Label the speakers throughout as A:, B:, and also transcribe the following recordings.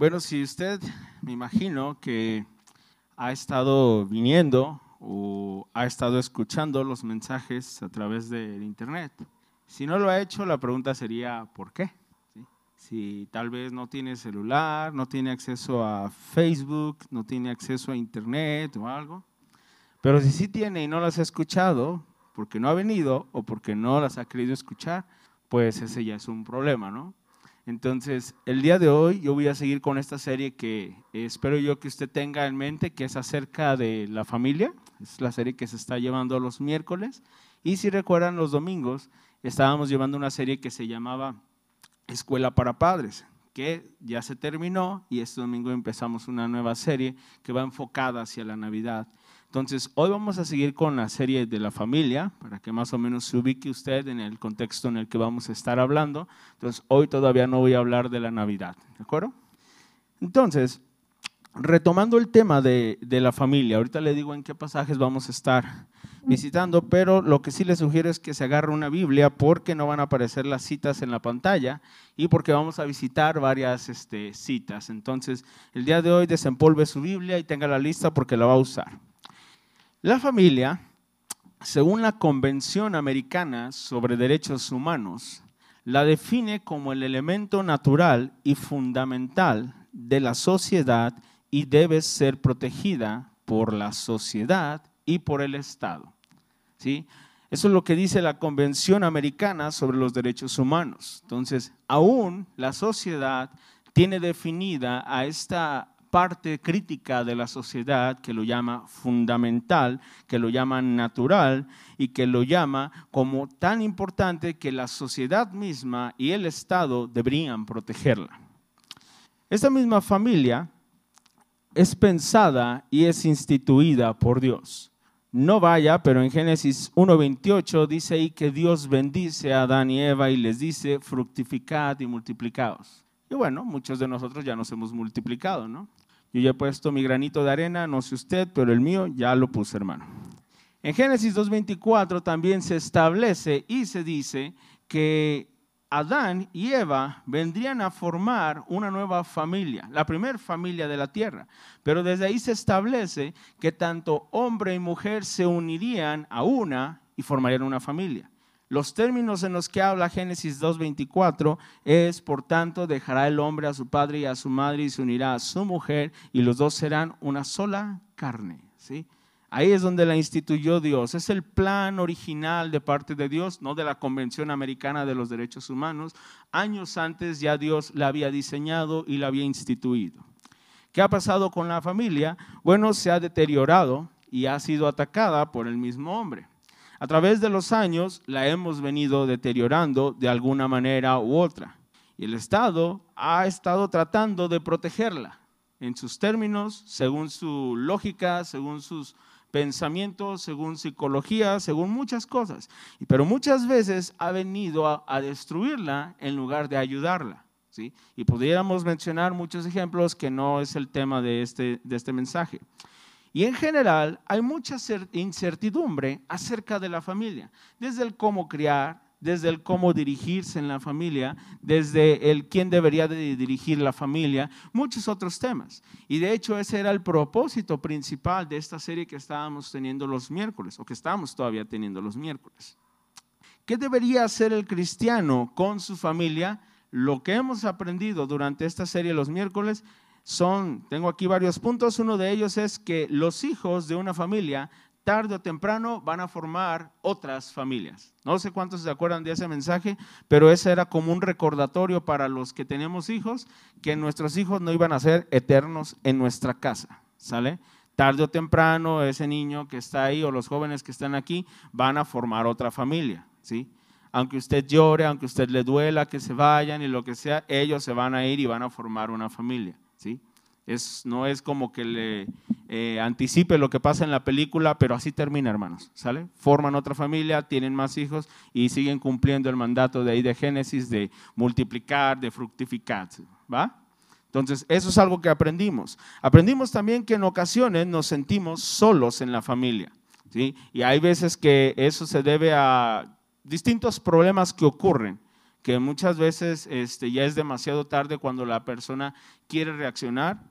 A: Bueno, si usted, me imagino que ha estado viniendo o ha estado escuchando los mensajes a través del Internet. Si no lo ha hecho, la pregunta sería, ¿por qué? Si tal vez no tiene celular, no tiene acceso a Facebook, no tiene acceso a Internet o algo. Pero si sí tiene y no las ha escuchado, porque no ha venido o porque no las ha querido escuchar, pues ese ya es un problema, ¿no? Entonces, el día de hoy yo voy a seguir con esta serie que espero yo que usted tenga en mente, que es acerca de la familia. Es la serie que se está llevando los miércoles. Y si recuerdan, los domingos estábamos llevando una serie que se llamaba Escuela para Padres, que ya se terminó y este domingo empezamos una nueva serie que va enfocada hacia la Navidad. Entonces, hoy vamos a seguir con la serie de la familia, para que más o menos se ubique usted en el contexto en el que vamos a estar hablando. Entonces, hoy todavía no voy a hablar de la Navidad, ¿de acuerdo? Entonces, retomando el tema de, de la familia, ahorita le digo en qué pasajes vamos a estar visitando, pero lo que sí les sugiero es que se agarre una Biblia porque no van a aparecer las citas en la pantalla y porque vamos a visitar varias este, citas. Entonces, el día de hoy desempolve su Biblia y tenga la lista porque la va a usar. La familia, según la Convención Americana sobre Derechos Humanos, la define como el elemento natural y fundamental de la sociedad y debe ser protegida por la sociedad y por el Estado. ¿Sí? Eso es lo que dice la Convención Americana sobre los Derechos Humanos. Entonces, aún la sociedad tiene definida a esta parte crítica de la sociedad que lo llama fundamental, que lo llama natural y que lo llama como tan importante que la sociedad misma y el Estado deberían protegerla. Esta misma familia es pensada y es instituida por Dios. No vaya, pero en Génesis 1.28 dice ahí que Dios bendice a Adán y Eva y les dice, fructificad y multiplicaos. Y bueno, muchos de nosotros ya nos hemos multiplicado, ¿no? Yo ya he puesto mi granito de arena, no sé usted, pero el mío ya lo puse, hermano. En Génesis 2.24 también se establece y se dice que Adán y Eva vendrían a formar una nueva familia, la primera familia de la tierra. Pero desde ahí se establece que tanto hombre y mujer se unirían a una y formarían una familia. Los términos en los que habla Génesis 2.24 es, por tanto, dejará el hombre a su padre y a su madre y se unirá a su mujer y los dos serán una sola carne. ¿sí? Ahí es donde la instituyó Dios. Es el plan original de parte de Dios, no de la Convención Americana de los Derechos Humanos. Años antes ya Dios la había diseñado y la había instituido. ¿Qué ha pasado con la familia? Bueno, se ha deteriorado y ha sido atacada por el mismo hombre. A través de los años la hemos venido deteriorando de alguna manera u otra. Y el Estado ha estado tratando de protegerla en sus términos, según su lógica, según sus pensamientos, según psicología, según muchas cosas. Pero muchas veces ha venido a, destruirla en lugar de ayudarla. ¿sí? Y pudiéramos mencionar muchos ejemplos que no es el tema de este, de este mensaje. Y en general hay mucha incertidumbre acerca de la familia, desde el cómo criar, desde el cómo dirigirse en la familia, desde el quién debería de dirigir la familia, muchos otros temas. Y de hecho ese era el propósito principal de esta serie que estábamos teniendo los miércoles, o que estamos todavía teniendo los miércoles. ¿Qué debería hacer el cristiano con su familia? Lo que hemos aprendido durante esta serie los miércoles son, tengo aquí varios puntos, uno de ellos es que los hijos de una familia tarde o temprano van a formar otras familias. No sé cuántos se acuerdan de ese mensaje, pero ese era como un recordatorio para los que tenemos hijos, que nuestros hijos no iban a ser eternos en nuestra casa, ¿sale? Tarde o temprano ese niño que está ahí o los jóvenes que están aquí van a formar otra familia, ¿sí? Aunque usted llore, aunque usted le duela que se vayan y lo que sea, ellos se van a ir y van a formar una familia. ¿Sí? Es, no es como que le eh, anticipe lo que pasa en la película, pero así termina, hermanos, ¿sale? Forman otra familia, tienen más hijos y siguen cumpliendo el mandato de ahí de Génesis de multiplicar, de fructificar, ¿va? Entonces, eso es algo que aprendimos. Aprendimos también que en ocasiones nos sentimos solos en la familia, ¿sí? Y hay veces que eso se debe a distintos problemas que ocurren que muchas veces este, ya es demasiado tarde cuando la persona quiere reaccionar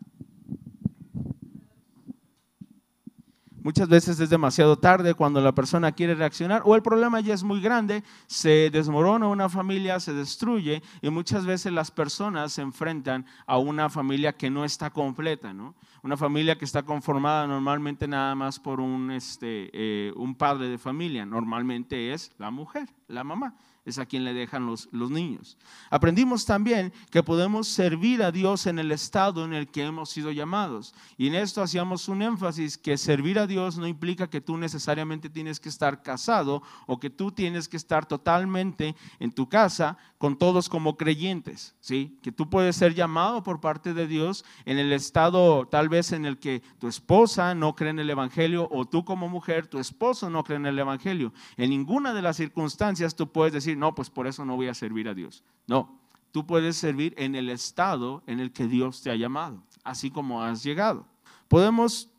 A: Muchas veces es demasiado tarde cuando la persona quiere reaccionar o el problema ya es muy grande, se desmorona una familia, se destruye y muchas veces las personas se enfrentan a una familia que no está completa, ¿no? Una familia que está conformada normalmente nada más por un, este, eh, un padre de familia, normalmente es la mujer, la mamá es a quien le dejan los, los, niños. Aprendimos también que podemos servir a Dios en el estado en el que hemos sido llamados. Y en esto hacíamos un énfasis que servir a Dios no implica que tú necesariamente tienes que estar casado o que tú tienes que estar totalmente en tu casa con todos como creyentes, ¿sí? Que tú puedes ser llamado por parte de Dios en el estado tal vez en el que tu esposa no cree en el Evangelio o tú como mujer, tu esposo no cree en el Evangelio. En ninguna de las circunstancias tú puedes decir, no, pues por eso no voy a servir a Dios. No, tú puedes servir en el estado en el que Dios te ha llamado, así como has llegado. Podemos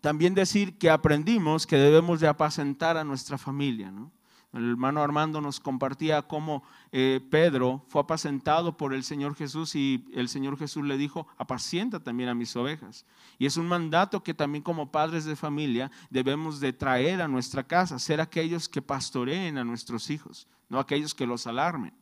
A: también decir que aprendimos que debemos de apacentar a nuestra familia, El hermano Armando nos compartía cómo eh, Pedro fue apacentado por el Señor Jesús y el Señor Jesús le dijo, apacienta también a mis ovejas. Y es un mandato que también como padres de familia debemos de traer a nuestra casa, ser aquellos que pastoreen a nuestros hijos no aquellos que los alarmen.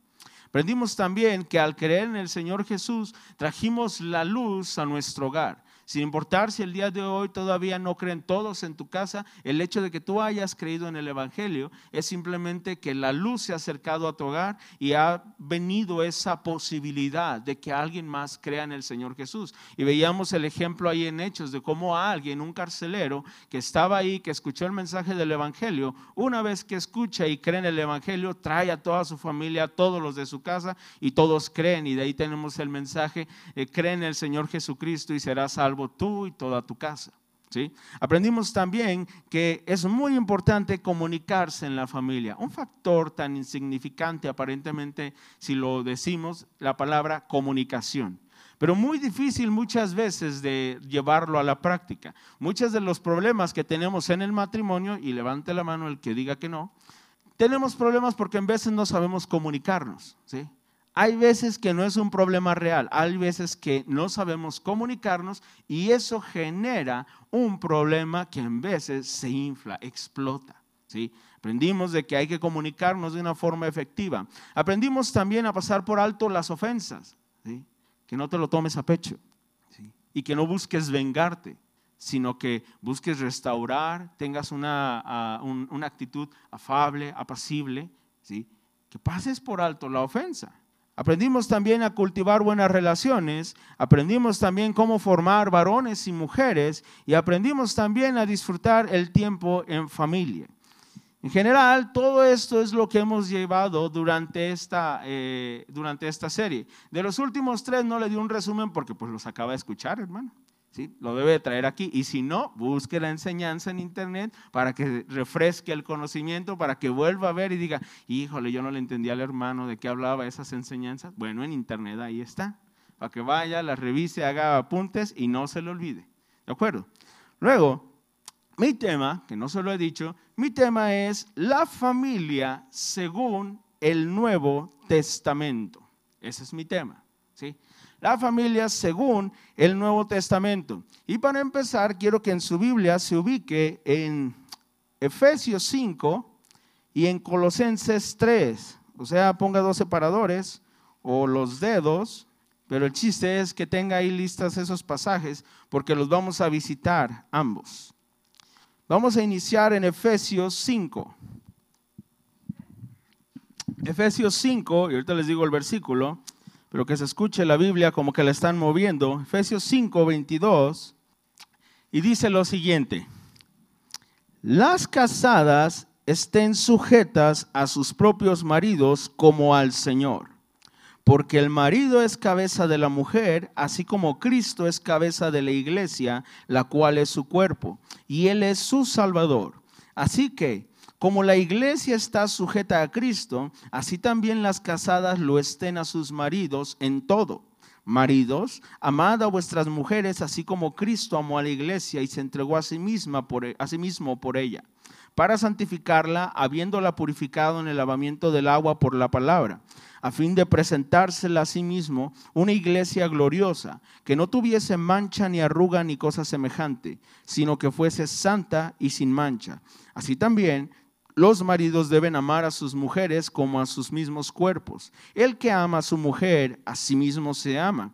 A: Aprendimos también que al creer en el Señor Jesús trajimos la luz a nuestro hogar. Sin importar si el día de hoy todavía no creen todos en tu casa, el hecho de que tú hayas creído en el Evangelio es simplemente que la luz se ha acercado a tu hogar y ha venido esa posibilidad de que alguien más crea en el Señor Jesús. Y veíamos el ejemplo ahí en Hechos de cómo alguien, un carcelero que estaba ahí, que escuchó el mensaje del Evangelio, una vez que escucha y cree en el Evangelio, trae a toda su familia, a todos los de su casa y todos creen. Y de ahí tenemos el mensaje, eh, cree en el Señor Jesucristo y será salvo tú y toda tu casa. ¿sí? Aprendimos también que es muy importante comunicarse en la familia. Un factor tan insignificante aparentemente, si lo decimos, la palabra comunicación pero muy difícil muchas veces de llevarlo a la práctica. Muchos de los problemas que tenemos en el matrimonio, y levante la mano el que diga que no, tenemos problemas porque en veces no sabemos comunicarnos. ¿sí? Hay veces que no es un problema real, hay veces que no sabemos comunicarnos y eso genera un problema que en veces se infla, explota. ¿sí? Aprendimos de que hay que comunicarnos de una forma efectiva. Aprendimos también a pasar por alto las ofensas, que no te lo tomes a pecho y que no busques vengarte, sino que busques restaurar, tengas una, una actitud afable, apacible, que pases por alto la ofensa. Aprendimos también a cultivar buenas relaciones, aprendimos también cómo formar varones y mujeres y aprendimos también a disfrutar el tiempo en familia. En general, todo esto es lo que hemos llevado durante esta, eh, durante esta serie. De los últimos tres no le di un resumen porque pues los acaba de escuchar, hermano. Lo debe traer aquí. Y si no, busque la enseñanza en internet para que refresque el conocimiento, para que vuelva a ver y diga, híjole, yo no le entendía al hermano de qué hablaba esas enseñanzas. Bueno, en internet ahí está. Para que vaya, la revise, haga apuntes y no se le olvide. ¿De acuerdo? Luego, mi tema, que no se lo he dicho, mi tema es la familia según el Nuevo Testamento. Ese es mi tema. La familia según el Nuevo Testamento. Y para empezar, quiero que en su Biblia se ubique en Efesios 5 y en Colosenses 3. O sea, ponga dos separadores o los dedos, pero el chiste es que tenga ahí listas esos pasajes porque los vamos a visitar ambos. Vamos a iniciar en Efesios 5. Efesios 5, y ahorita les digo el versículo, pero que se escuche la Biblia como que la están moviendo. Efesios 5, 22, y dice lo siguiente, las casadas estén sujetas a sus propios maridos como al Señor, porque el marido es cabeza de la mujer, así como Cristo es cabeza de la iglesia, la cual es su cuerpo, y Él es su Salvador. Así que como la iglesia está sujeta a Cristo, así también las casadas lo estén a sus maridos en todo. Maridos, amad a vuestras mujeres, así como Cristo amó a la iglesia y se entregó a sí, misma e, a sí mismo por ella, para santificarla, habiéndola purificado en el lavamiento del agua por la palabra, a fin de presentársela a sí mismo una iglesia gloriosa, que no tuviese mancha ni arruga ni cosa semejante, sino que fuese santa y sin mancha. Así también los maridos deben amar a sus mujeres como a sus mismos cuerpos. El que ama a su mujer, a sí mismo se ama.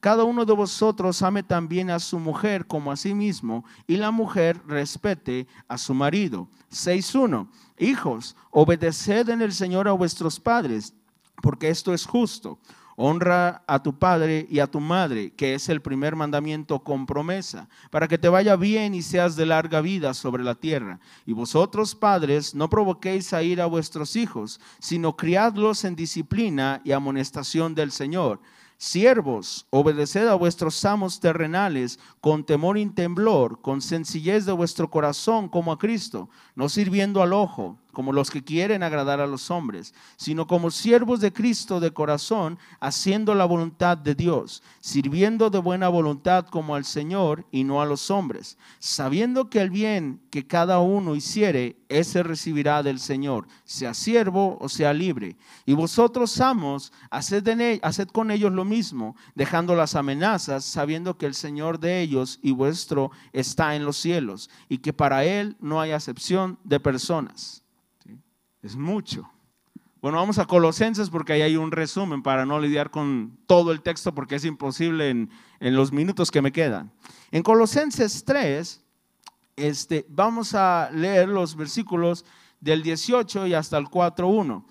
A: cada uno de vosotros ame también a su mujer como a sí mismo, y la mujer respete a su marido. 6.1. Hijos, obedeced en el Señor a vuestros padres, porque esto es justo. Honra a tu padre y a tu madre, que es el primer mandamiento con promesa, para que te vaya bien y seas de larga vida sobre la tierra. Y vosotros, padres, no provoquéis a ir a vuestros hijos, sino criadlos en disciplina y amonestación del Señor. Siervos, obedeced a vuestros amos terrenales con temor y temblor, con sencillez de vuestro corazón como a Cristo, no sirviendo al ojo como los que quieren agradar a los hombres, sino como siervos de Cristo de corazón, haciendo la voluntad de Dios, sirviendo de buena voluntad como al Señor y no a los hombres, sabiendo que el bien que cada uno hiciere, ese recibirá del Señor, sea siervo o sea libre. Y vosotros, amos, haced, haced con ellos lo mismo, dejando las amenazas, sabiendo que el Señor de ellos y vuestro está en los cielos, y que para Él no hay acepción de personas. Es mucho. Bueno, vamos a Colosenses porque ahí hay un resumen para no lidiar con todo el texto porque es imposible en, los minutos que me quedan. En Colosenses 3, este, vamos a leer los versículos del 18 y hasta el 4.1.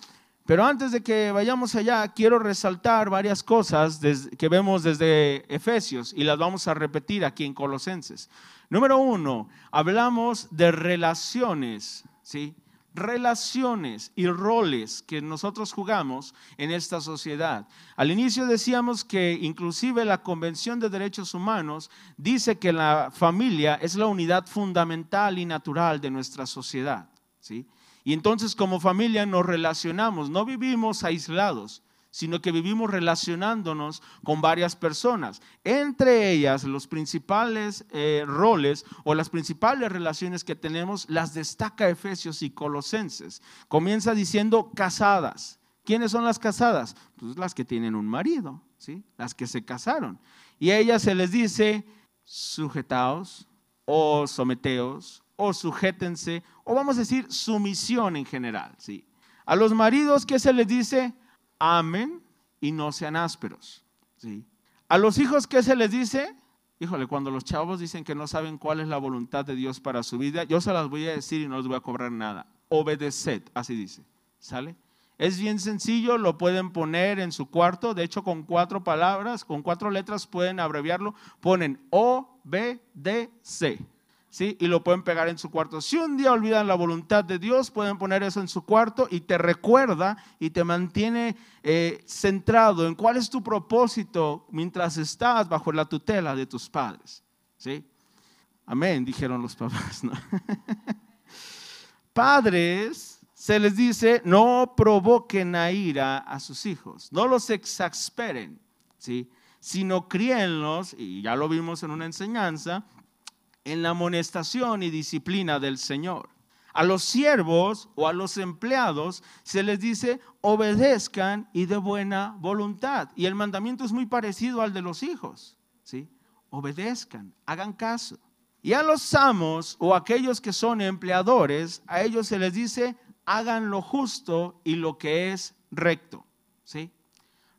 A: Pero antes de que vayamos allá, quiero resaltar varias cosas que vemos desde Efesios y las vamos a repetir aquí en Colosenses. Número uno, hablamos de relaciones, ¿sí? Relaciones y roles que nosotros jugamos en esta sociedad. Al inicio decíamos que inclusive la Convención de Derechos Humanos dice que la familia es la unidad fundamental y natural de nuestra sociedad. ¿sí? Y entonces como familia nos relacionamos, no vivimos aislados, sino que vivimos relacionándonos con varias personas. Entre ellas, los principales eh, roles o las principales relaciones que tenemos las destaca Efesios y Colosenses. Comienza diciendo casadas. ¿Quiénes son las casadas? Pues las que tienen un marido, ¿sí? las que se casaron. Y a ellas se les dice sujetaos o someteos o sujétense o vamos a decir sumisión en general. ¿sí? A los maridos, ¿qué se les dice? Amen y no sean ásperos. ¿sí? A los hijos, ¿qué se les dice? Híjole, cuando los chavos dicen que no saben cuál es la voluntad de Dios para su vida, yo se las voy a decir y no les voy a cobrar nada. Obedeced, así dice. ¿Sale? Es bien sencillo, lo pueden poner en su cuarto, de hecho con cuatro palabras, con cuatro letras pueden abreviarlo, ponen O, B, D, C. ¿sí? Y lo pueden pegar en su cuarto. Si un día olvidan la voluntad de Dios, pueden poner eso en su cuarto y te recuerda y te mantiene eh, centrado en cuál es tu propósito mientras estás bajo la tutela de tus padres, ¿sí? Amén, dijeron los papás, Padres, se les dice, no provoquen a ira a sus hijos, no los exasperen, ¿sí? sino críenlos, y ya lo vimos en una enseñanza, en la amonestación y disciplina del Señor. A los siervos o a los empleados se les dice obedezcan y de buena voluntad. Y el mandamiento es muy parecido al de los hijos. ¿sí? Obedezcan, hagan caso. Y a los amos o aquellos que son empleadores, a ellos se les dice hagan lo justo y lo que es recto. ¿sí?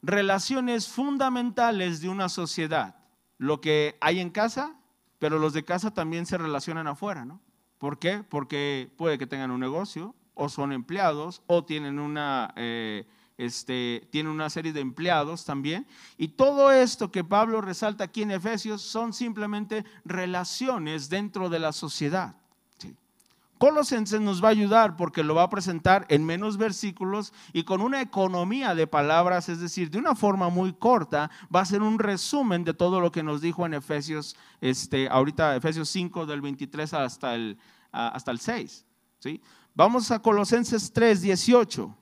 A: Relaciones fundamentales de una sociedad. Lo que hay en casa pero los de casa también se relacionan afuera, ¿no? ¿Por qué? Porque puede que tengan un negocio, o son empleados, o tienen una, eh, este, tienen una serie de empleados también. Y todo esto que Pablo resalta aquí en Efesios son simplemente relaciones dentro de la sociedad. Colosenses nos va a ayudar porque lo va a presentar en menos versículos y con una economía de palabras, es decir, de una forma muy corta, va a ser un resumen de todo lo que nos dijo en Efesios, este, ahorita Efesios 5 del 23 hasta el, hasta el 6. ¿sí? Vamos a Colosenses 3, 18.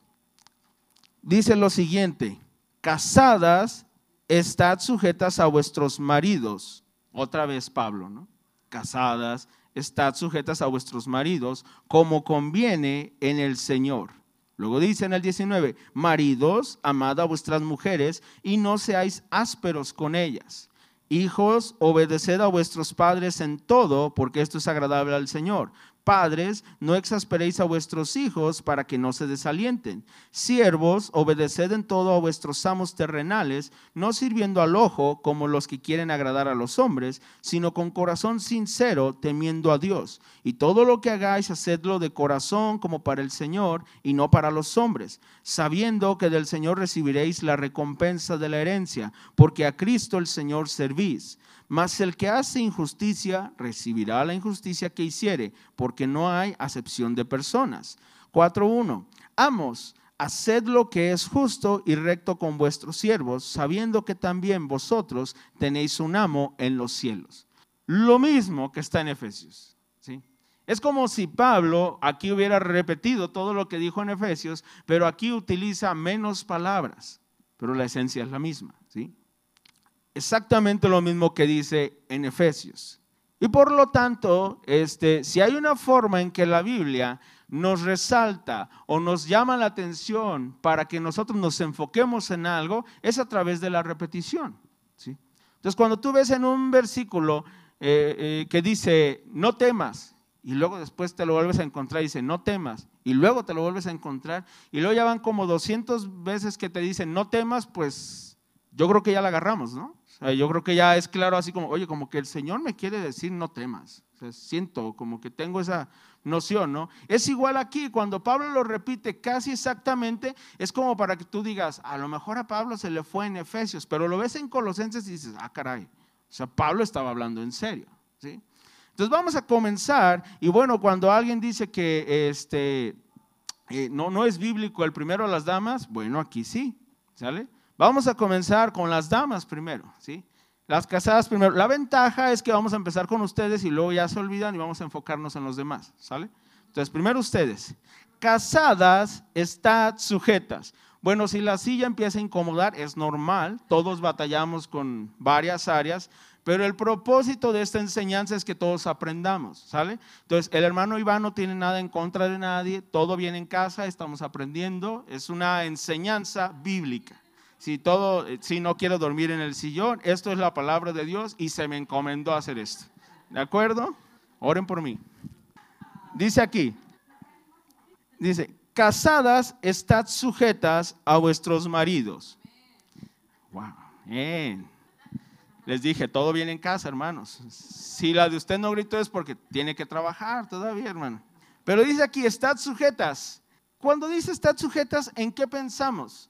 A: Dice lo siguiente, casadas, estad sujetas a vuestros maridos. Otra vez Pablo, ¿no? Casadas, estad sujetas a vuestros maridos como conviene en el Señor. Luego dice en el 19, maridos, amad a vuestras mujeres y no seáis ásperos con ellas. Hijos, obedeced a vuestros padres en todo, porque esto es agradable al Señor. Padres, no exasperéis a vuestros hijos para que no se desalienten. Siervos, obedeced en todo a vuestros amos terrenales, no sirviendo al ojo como los que quieren agradar a los hombres, sino con corazón sincero, temiendo a Dios. Y todo lo que hagáis, hacedlo de corazón como para el Señor y no para los hombres, sabiendo que del Señor recibiréis la recompensa de la herencia, porque a Cristo el Señor servís. Mas el que hace injusticia recibirá la injusticia que hiciere, porque no hay acepción de personas. 4.1. Amos, haced lo que es justo y recto con vuestros siervos, sabiendo que también vosotros tenéis un amo en los cielos. Lo mismo que está en Efesios. ¿sí? Es como si Pablo aquí hubiera repetido todo lo que dijo en Efesios, pero aquí utiliza menos palabras, pero la esencia es la misma. ¿sí? Exactamente lo mismo que dice en Efesios. Y por lo tanto, este, si hay una forma en que la Biblia nos resalta o nos llama la atención para que nosotros nos enfoquemos en algo, es a través de la repetición. ¿sí? Entonces, cuando tú ves en un versículo eh, eh, que dice, no temas, y luego después te lo vuelves a encontrar y dice, no temas, y luego te lo vuelves a encontrar, y luego ya van como 200 veces que te dicen, no temas, pues yo creo que ya la agarramos, ¿no? yo creo que ya es claro así como, oye, como que el Señor me quiere decir no temas. siento como que tengo esa noción, ¿no? Es igual aquí, cuando Pablo lo repite casi exactamente, es como para que tú digas, a lo mejor a Pablo se le fue en Efesios, pero lo ves en Colosenses y dices, ah, caray, o sea, Pablo estaba hablando en serio, ¿sí? Entonces vamos a comenzar, y bueno, cuando alguien dice que este, eh, no, no es bíblico el primero a las damas, bueno, aquí sí, ¿sale? Vamos a comenzar con las damas primero, ¿sí? Las casadas primero. La ventaja es que vamos a empezar con ustedes y luego ya se olvidan y vamos a enfocarnos en los demás, ¿sale? Entonces, primero ustedes. Casadas, estad sujetas. Bueno, si la silla empieza a incomodar, es normal, todos batallamos con varias áreas, pero el propósito de esta enseñanza es que todos aprendamos, ¿sale? Entonces, el hermano Iván no tiene nada en contra de nadie, todo viene en casa, estamos aprendiendo, es una enseñanza bíblica si todo, si no quiero dormir en el sillón, esto es la palabra de Dios y se me encomendó hacer esto. ¿De acuerdo? Oren por mí. Dice aquí, dice, casadas, estad sujetas a vuestros maridos. Wow, bien. Les dije, todo viene en casa, hermanos. Si la de usted no gritó es porque tiene que trabajar todavía, hermano. Pero dice aquí, estad sujetas. Cuando dice estad sujetas, ¿en qué pensamos?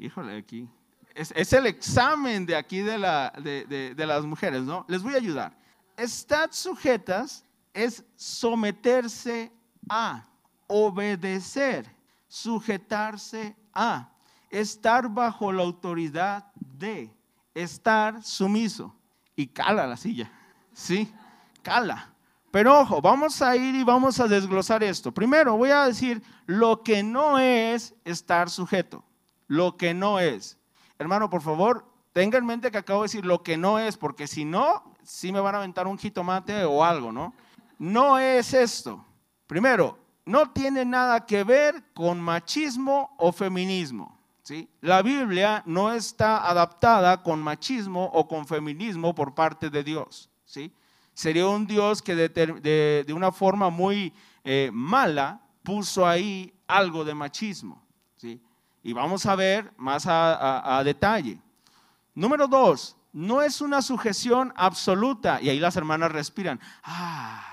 A: Híjole, aquí. Es, el examen de aquí de, la, de, de las mujeres, ¿no? Les voy a ayudar. Estad sujetas es someterse a, obedecer, sujetarse a, estar bajo la autoridad de, estar sumiso. Y cala la silla, ¿sí? Cala. Pero ojo, vamos a ir y vamos a desglosar esto. Primero voy a decir lo que no es estar sujeto lo que no es. Hermano, por favor, tenga en mente que acabo de decir lo que no es, porque si no, sí me van a aventar un jitomate o algo, ¿no? No es esto. Primero, no tiene nada que ver con machismo o feminismo. ¿sí? La Biblia no está adaptada con machismo o con feminismo por parte de Dios. ¿sí? Sería un Dios que de, una forma muy eh, mala puso ahí algo de machismo. Y vamos a ver más a, detalle. Número dos, no es una sujeción absoluta. Y ahí las hermanas respiran. Ah,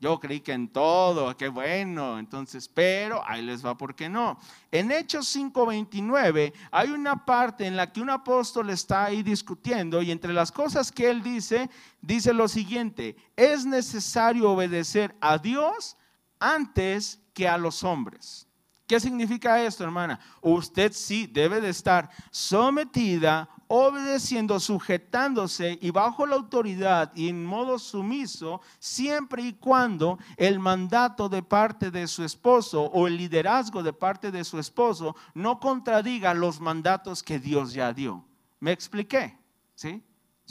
A: yo creí que en todo, qué bueno. Entonces, pero ahí les va, ¿por qué no? En Hechos 5:29 hay una parte en la que un apóstol está ahí discutiendo y entre las cosas que él dice, dice lo siguiente, es necesario obedecer a Dios antes que a los hombres. ¿Qué significa esto, hermana? Usted sí debe de estar sometida, obedeciendo, sujetándose y bajo la autoridad y en modo sumiso, siempre y cuando el mandato de parte de su esposo o el liderazgo de parte de su esposo no contradiga los mandatos que Dios ya dio. ¿Me expliqué? ¿Sí?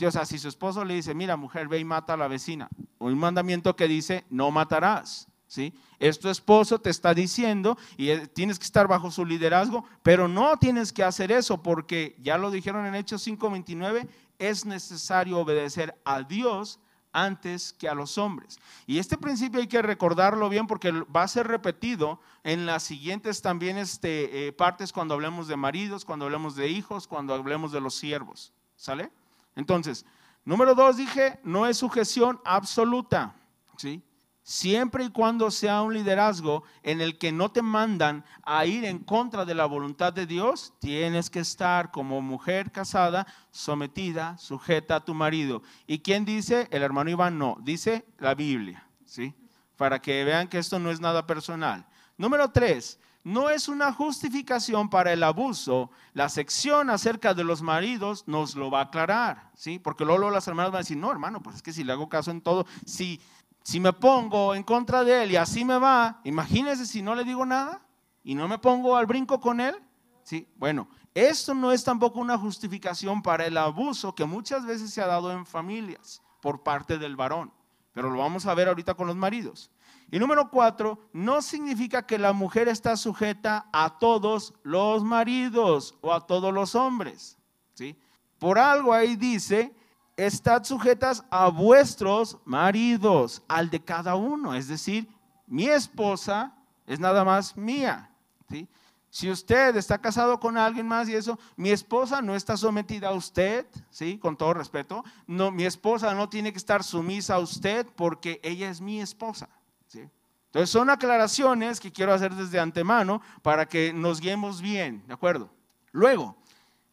A: o sea, si su esposo le dice, mira mujer, ve y mata a la vecina, un mandamiento que dice, no matarás. ¿Sí? Es tu esposo, te está diciendo y tienes que estar bajo su liderazgo, pero no tienes que hacer eso porque ya lo dijeron en Hechos 5:29, es necesario obedecer a Dios antes que a los hombres. Y este principio hay que recordarlo bien porque va a ser repetido en las siguientes también este, eh, partes cuando hablemos de maridos, cuando hablemos de hijos, cuando hablemos de los siervos. ¿Sale? Entonces, número dos dije, no es sujeción absoluta. ¿Sí? Siempre y cuando sea un liderazgo en el que no te mandan a ir en contra de la voluntad de Dios, tienes que estar como mujer casada, sometida, sujeta a tu marido. ¿Y quién dice? El hermano Iván no, dice la Biblia, ¿sí? Para que vean que esto no es nada personal. Número tres, no es una justificación para el abuso. La sección acerca de los maridos nos lo va a aclarar, ¿sí? Porque luego las hermanas van a decir, no, hermano, pues es que si le hago caso en todo, si si me pongo en contra de él y así me va, imagínese si no le digo nada y no me pongo al brinco con él. Sí, bueno, esto no es tampoco una justificación para el abuso que muchas veces se ha dado en familias por parte del varón, pero lo vamos a ver ahorita con los maridos. Y número cuatro, no significa que la mujer está sujeta a todos los maridos o a todos los hombres. ¿sí? Por algo ahí dice estad sujetas a vuestros maridos, al de cada uno. Es decir, mi esposa es nada más mía. ¿sí? Si usted está casado con alguien más y eso, mi esposa no está sometida a usted, ¿sí? Con todo respeto. No, mi esposa no tiene que estar sumisa a usted porque ella es mi esposa, ¿sí? Entonces son aclaraciones que quiero hacer desde antemano para que nos guiemos bien, ¿de acuerdo? Luego,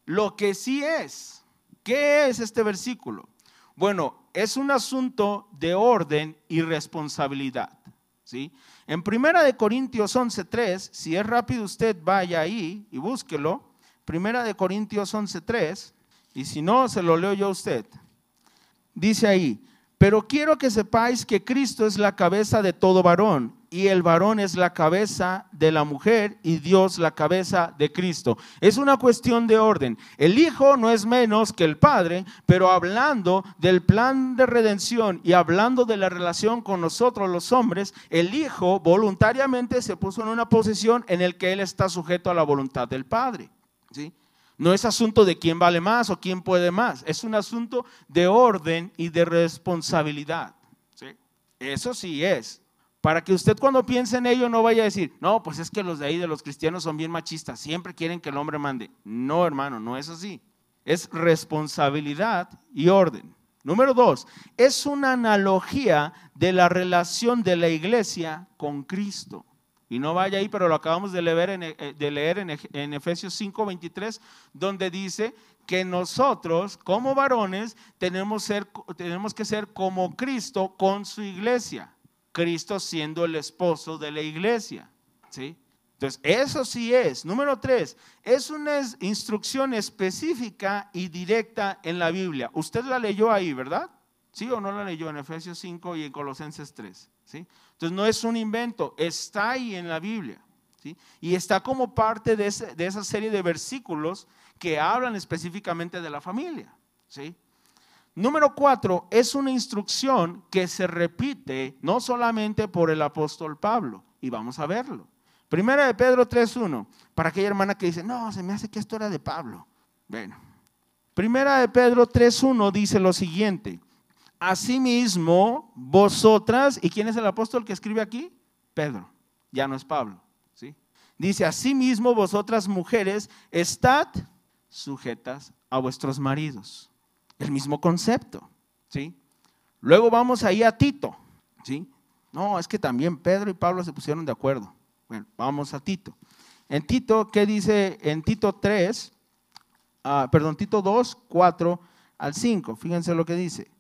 A: lo que sí es, ¿Qué es este versículo? Bueno, es un asunto de orden y responsabilidad. ¿sí? En Primera de Corintios 11.3, si es rápido usted vaya ahí y búsquelo. Primera de Corintios 11.3, y si no, se lo leo yo a usted. Dice ahí, pero quiero que sepáis que Cristo es la cabeza de todo varón y el varón es la cabeza de la mujer y Dios la cabeza de Cristo. Es una cuestión de orden. El Hijo no es menos que el Padre, pero hablando del plan de redención y hablando de la relación con nosotros los hombres, el Hijo voluntariamente se puso en una posición en el que Él está sujeto a la voluntad del Padre. ¿sí? No es asunto de quién vale más o quién puede más. Es un asunto de orden y de responsabilidad. ¿sí? Eso sí es. Para que usted cuando piense en ello no vaya a decir, no, pues es que los de ahí de los cristianos son bien machistas, siempre quieren que el hombre mande. No, hermano, no es así. Es responsabilidad y orden. Número dos, es una analogía de la relación de la iglesia con Cristo. Y no vaya ahí, pero lo acabamos de leer en, eh, de leer en, en Efesios 5:23, donde dice que nosotros como varones tenemos, que ser como Cristo con su iglesia. Cristo siendo el esposo de la iglesia. ¿sí? Entonces, eso sí es. Número tres, es una instrucción específica y directa en la Biblia. Usted la leyó ahí, ¿verdad? ¿Sí o no la leyó en Efesios 5 y en Colosenses 3? ¿sí? Entonces no es un invento, está ahí en la Biblia. ¿sí? Y está como parte de, esa serie de versículos que hablan específicamente de la familia. ¿sí? Número cuatro, es una instrucción que se repite no solamente por el apóstol Pablo, y vamos a verlo. Primera de Pedro 3.1, para aquella hermana que dice, no, se me hace que esto era de Pablo. Bueno, Primera de Pedro 3.1 dice lo siguiente, Asimismo, vosotras, ¿y quién es el apóstol que escribe aquí? Pedro, ya no es Pablo. ¿sí? Dice, asimismo, vosotras mujeres, estad sujetas a vuestros maridos. El mismo concepto. ¿sí? Luego vamos ahí a Tito. ¿sí? No, es que también Pedro y Pablo se pusieron de acuerdo. Bueno, vamos a Tito. En Tito, ¿qué dice? En Tito 3, ah, perdón, Tito 2, 4 al 5. Fíjense lo que dice.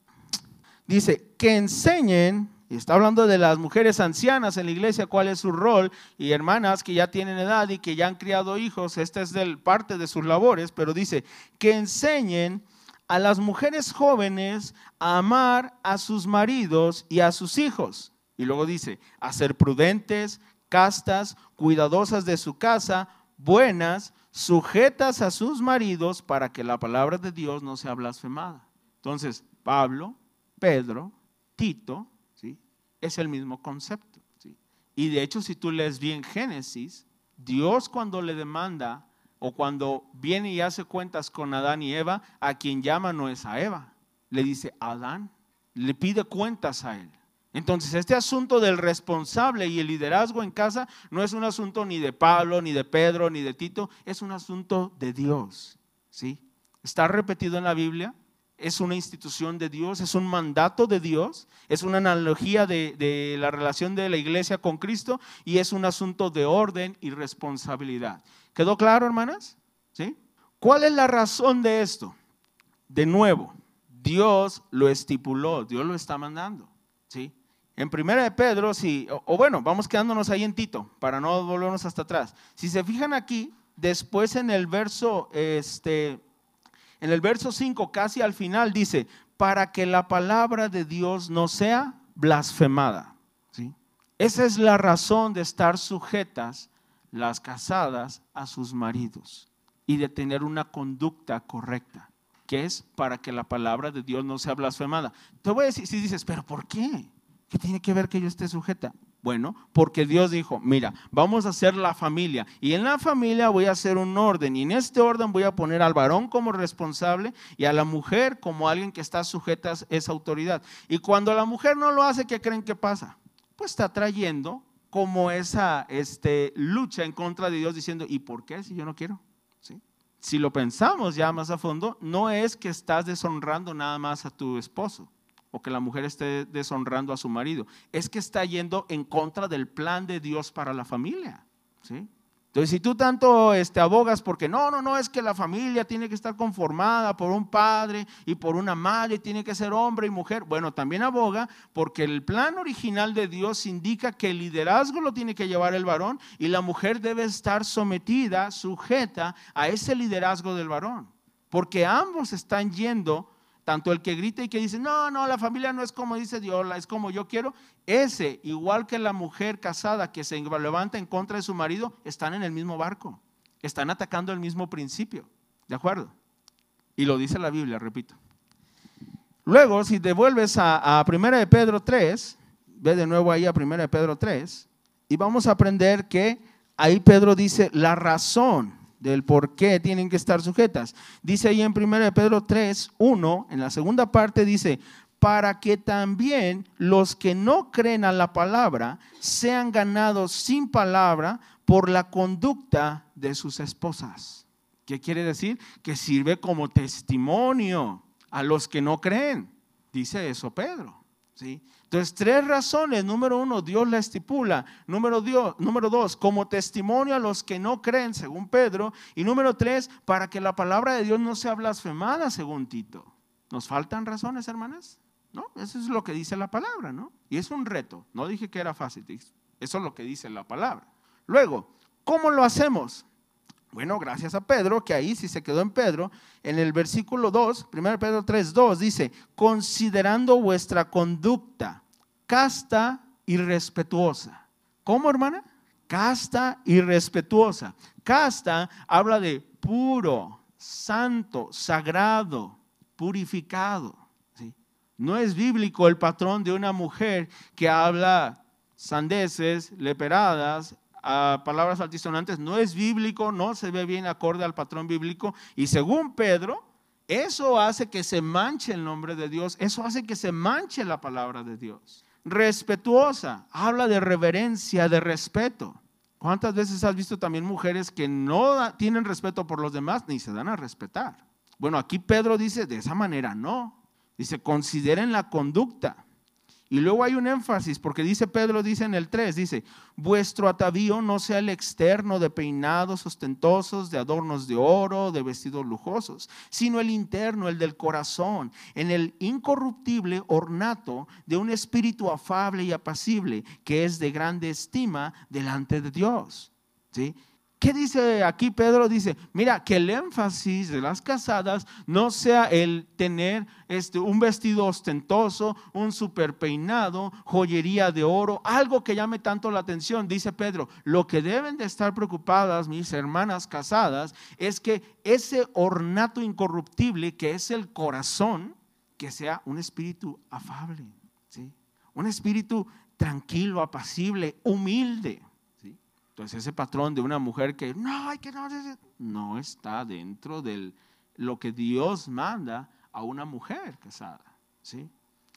A: Dice, que enseñen Y está hablando de las mujeres ancianas en la iglesia, cuál es su rol, y hermanas que ya tienen edad y que ya han criado hijos, esta es del, parte de sus labores, pero dice que enseñen a las mujeres jóvenes a amar a sus maridos y a sus hijos. Y luego dice, a ser prudentes, castas, cuidadosas de su casa, buenas, sujetas a sus maridos para que la palabra de Dios no sea blasfemada. Entonces, Pablo, Pedro, Tito, ¿sí? es el mismo concepto. ¿sí? Y de hecho, si tú lees bien Génesis, Dios cuando le demanda o cuando viene y hace cuentas con Adán y Eva, a quien llama no es a Eva, le dice Adán, le pide cuentas a él. Entonces, este asunto del responsable y el liderazgo en casa no es un asunto ni de Pablo, ni de Pedro, ni de Tito, es un asunto de Dios. ¿sí? Está repetido en la Biblia, es una institución de Dios, es un mandato de Dios, es una analogía de, la relación de la iglesia con Cristo y es un asunto de orden y responsabilidad. ¿Quedó claro, hermanas? ¿Sí? ¿Cuál es la razón de esto? De nuevo, Dios lo estipuló, Dios lo está mandando. ¿Sí? En primera de Pedro, si, o, bueno, vamos quedándonos ahí en Tito, para no volvernos hasta atrás. Si se fijan aquí, después en el verso, este, en el verso 5, casi al final, dice, para que la palabra de Dios no sea blasfemada. ¿Sí? Esa es la razón de estar sujetas las casadas a sus maridos y de tener una conducta correcta, que es para que la palabra de Dios no sea blasfemada. Te voy a decir, si dices, pero ¿por qué? ¿Qué tiene que ver que yo esté sujeta? Bueno, porque Dios dijo, mira, vamos a hacer la familia y en la familia voy a hacer un orden y en este orden voy a poner al varón como responsable y a la mujer como alguien que está sujeta a esa autoridad. Y cuando la mujer no lo hace, ¿qué creen que pasa? Pues está trayendo como esa este, lucha en contra de Dios diciendo, ¿y por qué si yo no quiero? ¿Sí? Si lo pensamos ya más a fondo, no es que estás deshonrando nada más a tu esposo o que la mujer esté deshonrando a su marido. Es que está yendo en contra del plan de Dios para la familia. ¿sí? Entonces, si tú tanto este, abogas porque no, no, no, es que la familia tiene que estar conformada por un padre y por una madre, tiene que ser hombre y mujer, bueno, también aboga porque el plan original de Dios indica que el liderazgo lo tiene que llevar el varón y la mujer debe estar sometida, sujeta a ese liderazgo del varón, porque ambos están yendo tanto el que grita y que dice, no, no, la familia no es como dice Dios, es como yo quiero, ese, igual que la mujer casada que se levanta en contra de su marido, están en el mismo barco, están atacando el mismo principio, ¿de acuerdo? Y lo dice la Biblia, repito. Luego, si devuelves a, a 1 de Pedro 3, ve de nuevo ahí a 1 de Pedro 3, y vamos a aprender que ahí Pedro dice la razón del por qué tienen que estar sujetas. Dice ahí en 1 Pedro 3, 1, en la segunda parte dice, para que también los que no creen a la palabra sean ganados sin palabra por la conducta de sus esposas. ¿Qué quiere decir? Que sirve como testimonio a los que no creen. Dice eso Pedro. ¿sí? Entonces, tres razones. Número uno, Dios la estipula. Número, número dos, como testimonio a los que no creen, según Pedro. Y número tres, para que la palabra de Dios no sea blasfemada, según Tito. ¿Nos faltan razones, hermanas? ¿No? Eso es lo que dice la palabra, ¿no? Y es un reto. No dije que era fácil. Eso es lo que dice la palabra. Luego, ¿cómo lo hacemos? Bueno, gracias a Pedro, que ahí sí se quedó en Pedro, en el versículo 2, 1 Pedro 3, 2, dice, considerando vuestra conducta casta y respetuosa. ¿Cómo, hermana? Casta y respetuosa. Casta habla de puro, santo, sagrado, purificado. No es bíblico el patrón de una mujer que habla sandeces, leperadas, palabras altisonantes no es bíblico, no se ve bien acorde al patrón bíblico. Y según Pedro, eso hace que se manche el nombre de Dios, eso hace que se manche la palabra de Dios. Respetuosa, habla de reverencia, de respeto. ¿Cuántas veces has visto también mujeres que no tienen respeto por los demás ni se dan a respetar? Bueno, aquí Pedro dice, de esa manera no. Dice, consideren la conducta. Y luego hay un énfasis, porque dice Pedro, dice en el 3, dice, vuestro atavío no sea el externo de peinados ostentosos, de adornos de oro, de vestidos lujosos, sino el interno, el del corazón, en el incorruptible ornato de un espíritu afable y apacible, que es de grande estima delante de Dios. ¿Sí? ¿Qué dice aquí Pedro? Dice, mira, que el énfasis de las casadas no sea el tener este, un vestido ostentoso, un super peinado, joyería de oro, algo que llame tanto la atención. Dice Pedro, lo que deben de estar preocupadas mis hermanas casadas es que ese ornato incorruptible que es el corazón, que sea un espíritu afable, ¿sí? un espíritu tranquilo, apacible, humilde. Entonces ese patrón de una mujer que no, hay que no, no está dentro de lo que Dios manda a una mujer casada. ¿sí?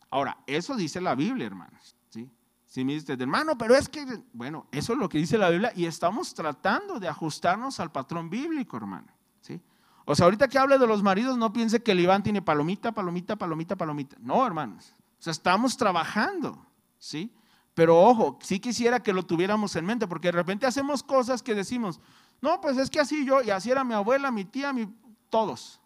A: Ahora, eso dice la Biblia, hermanos. ¿sí? Si me dices, hermano, pero es que, bueno, eso es lo que dice la Biblia y estamos tratando de ajustarnos al patrón bíblico, hermano. ¿sí? O sea, ahorita que hable de los maridos, no piense que el Iván tiene palomita, palomita, palomita, palomita. No, hermanos. O sea, estamos trabajando. ¿sí? Pero ojo, sí quisiera que lo tuviéramos en mente, porque de repente hacemos cosas que decimos, no, pues es que así yo, y así era mi abuela, mi tía, mi, todos.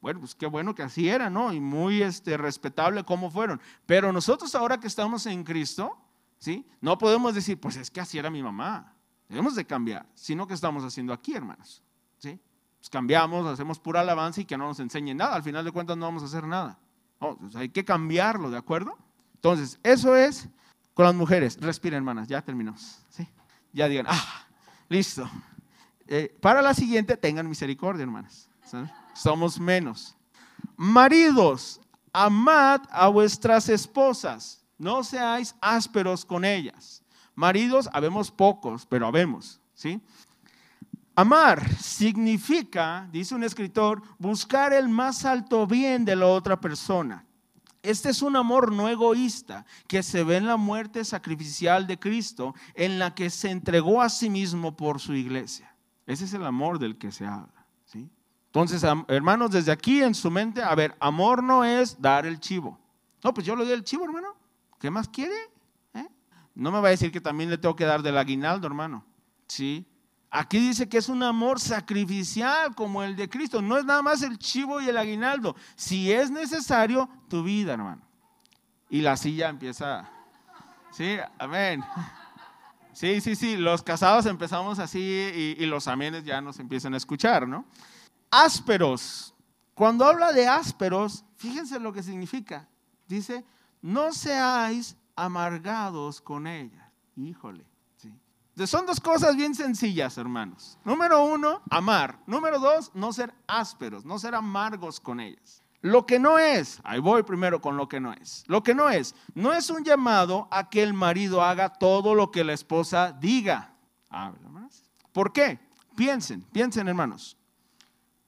A: Bueno, pues qué bueno que así era, ¿no? Y muy este, respetable cómo fueron. Pero nosotros ahora que estamos en Cristo, ¿sí? No podemos decir, pues es que así era mi mamá. Debemos de cambiar, sino que estamos haciendo aquí, hermanos. ¿Sí? Pues cambiamos, hacemos pura alabanza y que no nos enseñen nada. Al final de cuentas no vamos a hacer nada. Pues hay que cambiarlo, ¿de acuerdo? Entonces, eso es con las mujeres, respiren hermanas, ya terminamos. ¿sí? Ya digan, ah, listo. Eh, para la siguiente, tengan misericordia, hermanas. Somos menos. Maridos, amad a vuestras esposas, no seáis ásperos con ellas. Maridos, habemos pocos, pero habemos, ¿sí? Amar significa, dice un escritor, buscar el más alto bien de la otra persona. Este es un amor no egoísta que se ve en la muerte sacrificial de Cristo, en la que se entregó a sí mismo por su iglesia. Ese es el amor del que se habla. Entonces, hermanos, desde aquí en su mente, a ver, amor no es dar el chivo. No, pues yo le doy el chivo, hermano. ¿Qué más quiere? ¿Eh? No me va a decir que también le tengo que dar del aguinaldo, hermano. Sí, Aquí dice que es un amor sacrificial como el de Cristo. No es nada más el chivo y el aguinaldo. Si es necesario, tu vida, hermano. Y la silla empieza. Sí, amén. Sí, sí, sí. Los casados empezamos así y, los amenes ya nos empiezan a escuchar, ¿no? Ásperos. Cuando habla de ásperos, fíjense lo que significa. Dice, no seáis amargados con ella. Híjole. Son dos cosas bien sencillas, hermanos. Número uno, amar. Número dos, no ser ásperos, no ser amargos con ellas. Lo que no es, ahí voy primero con lo que no es. Lo que no es, no es un llamado a que el marido haga todo lo que la esposa diga. ¿Por qué? Piensen, piensen hermanos.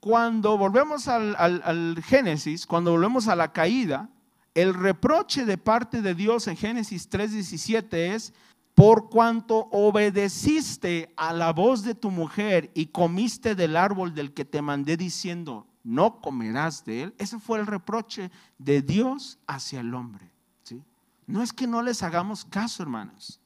A: Cuando volvemos al, al Génesis, cuando volvemos a la caída, el reproche de parte de Dios en Génesis 3:17 es, por cuanto obedeciste a la voz de tu mujer y comiste del árbol del que te mandé diciendo, no comerás de él. Ese fue el reproche de Dios hacia el hombre. ¿sí? No es que no les hagamos caso, hermanos.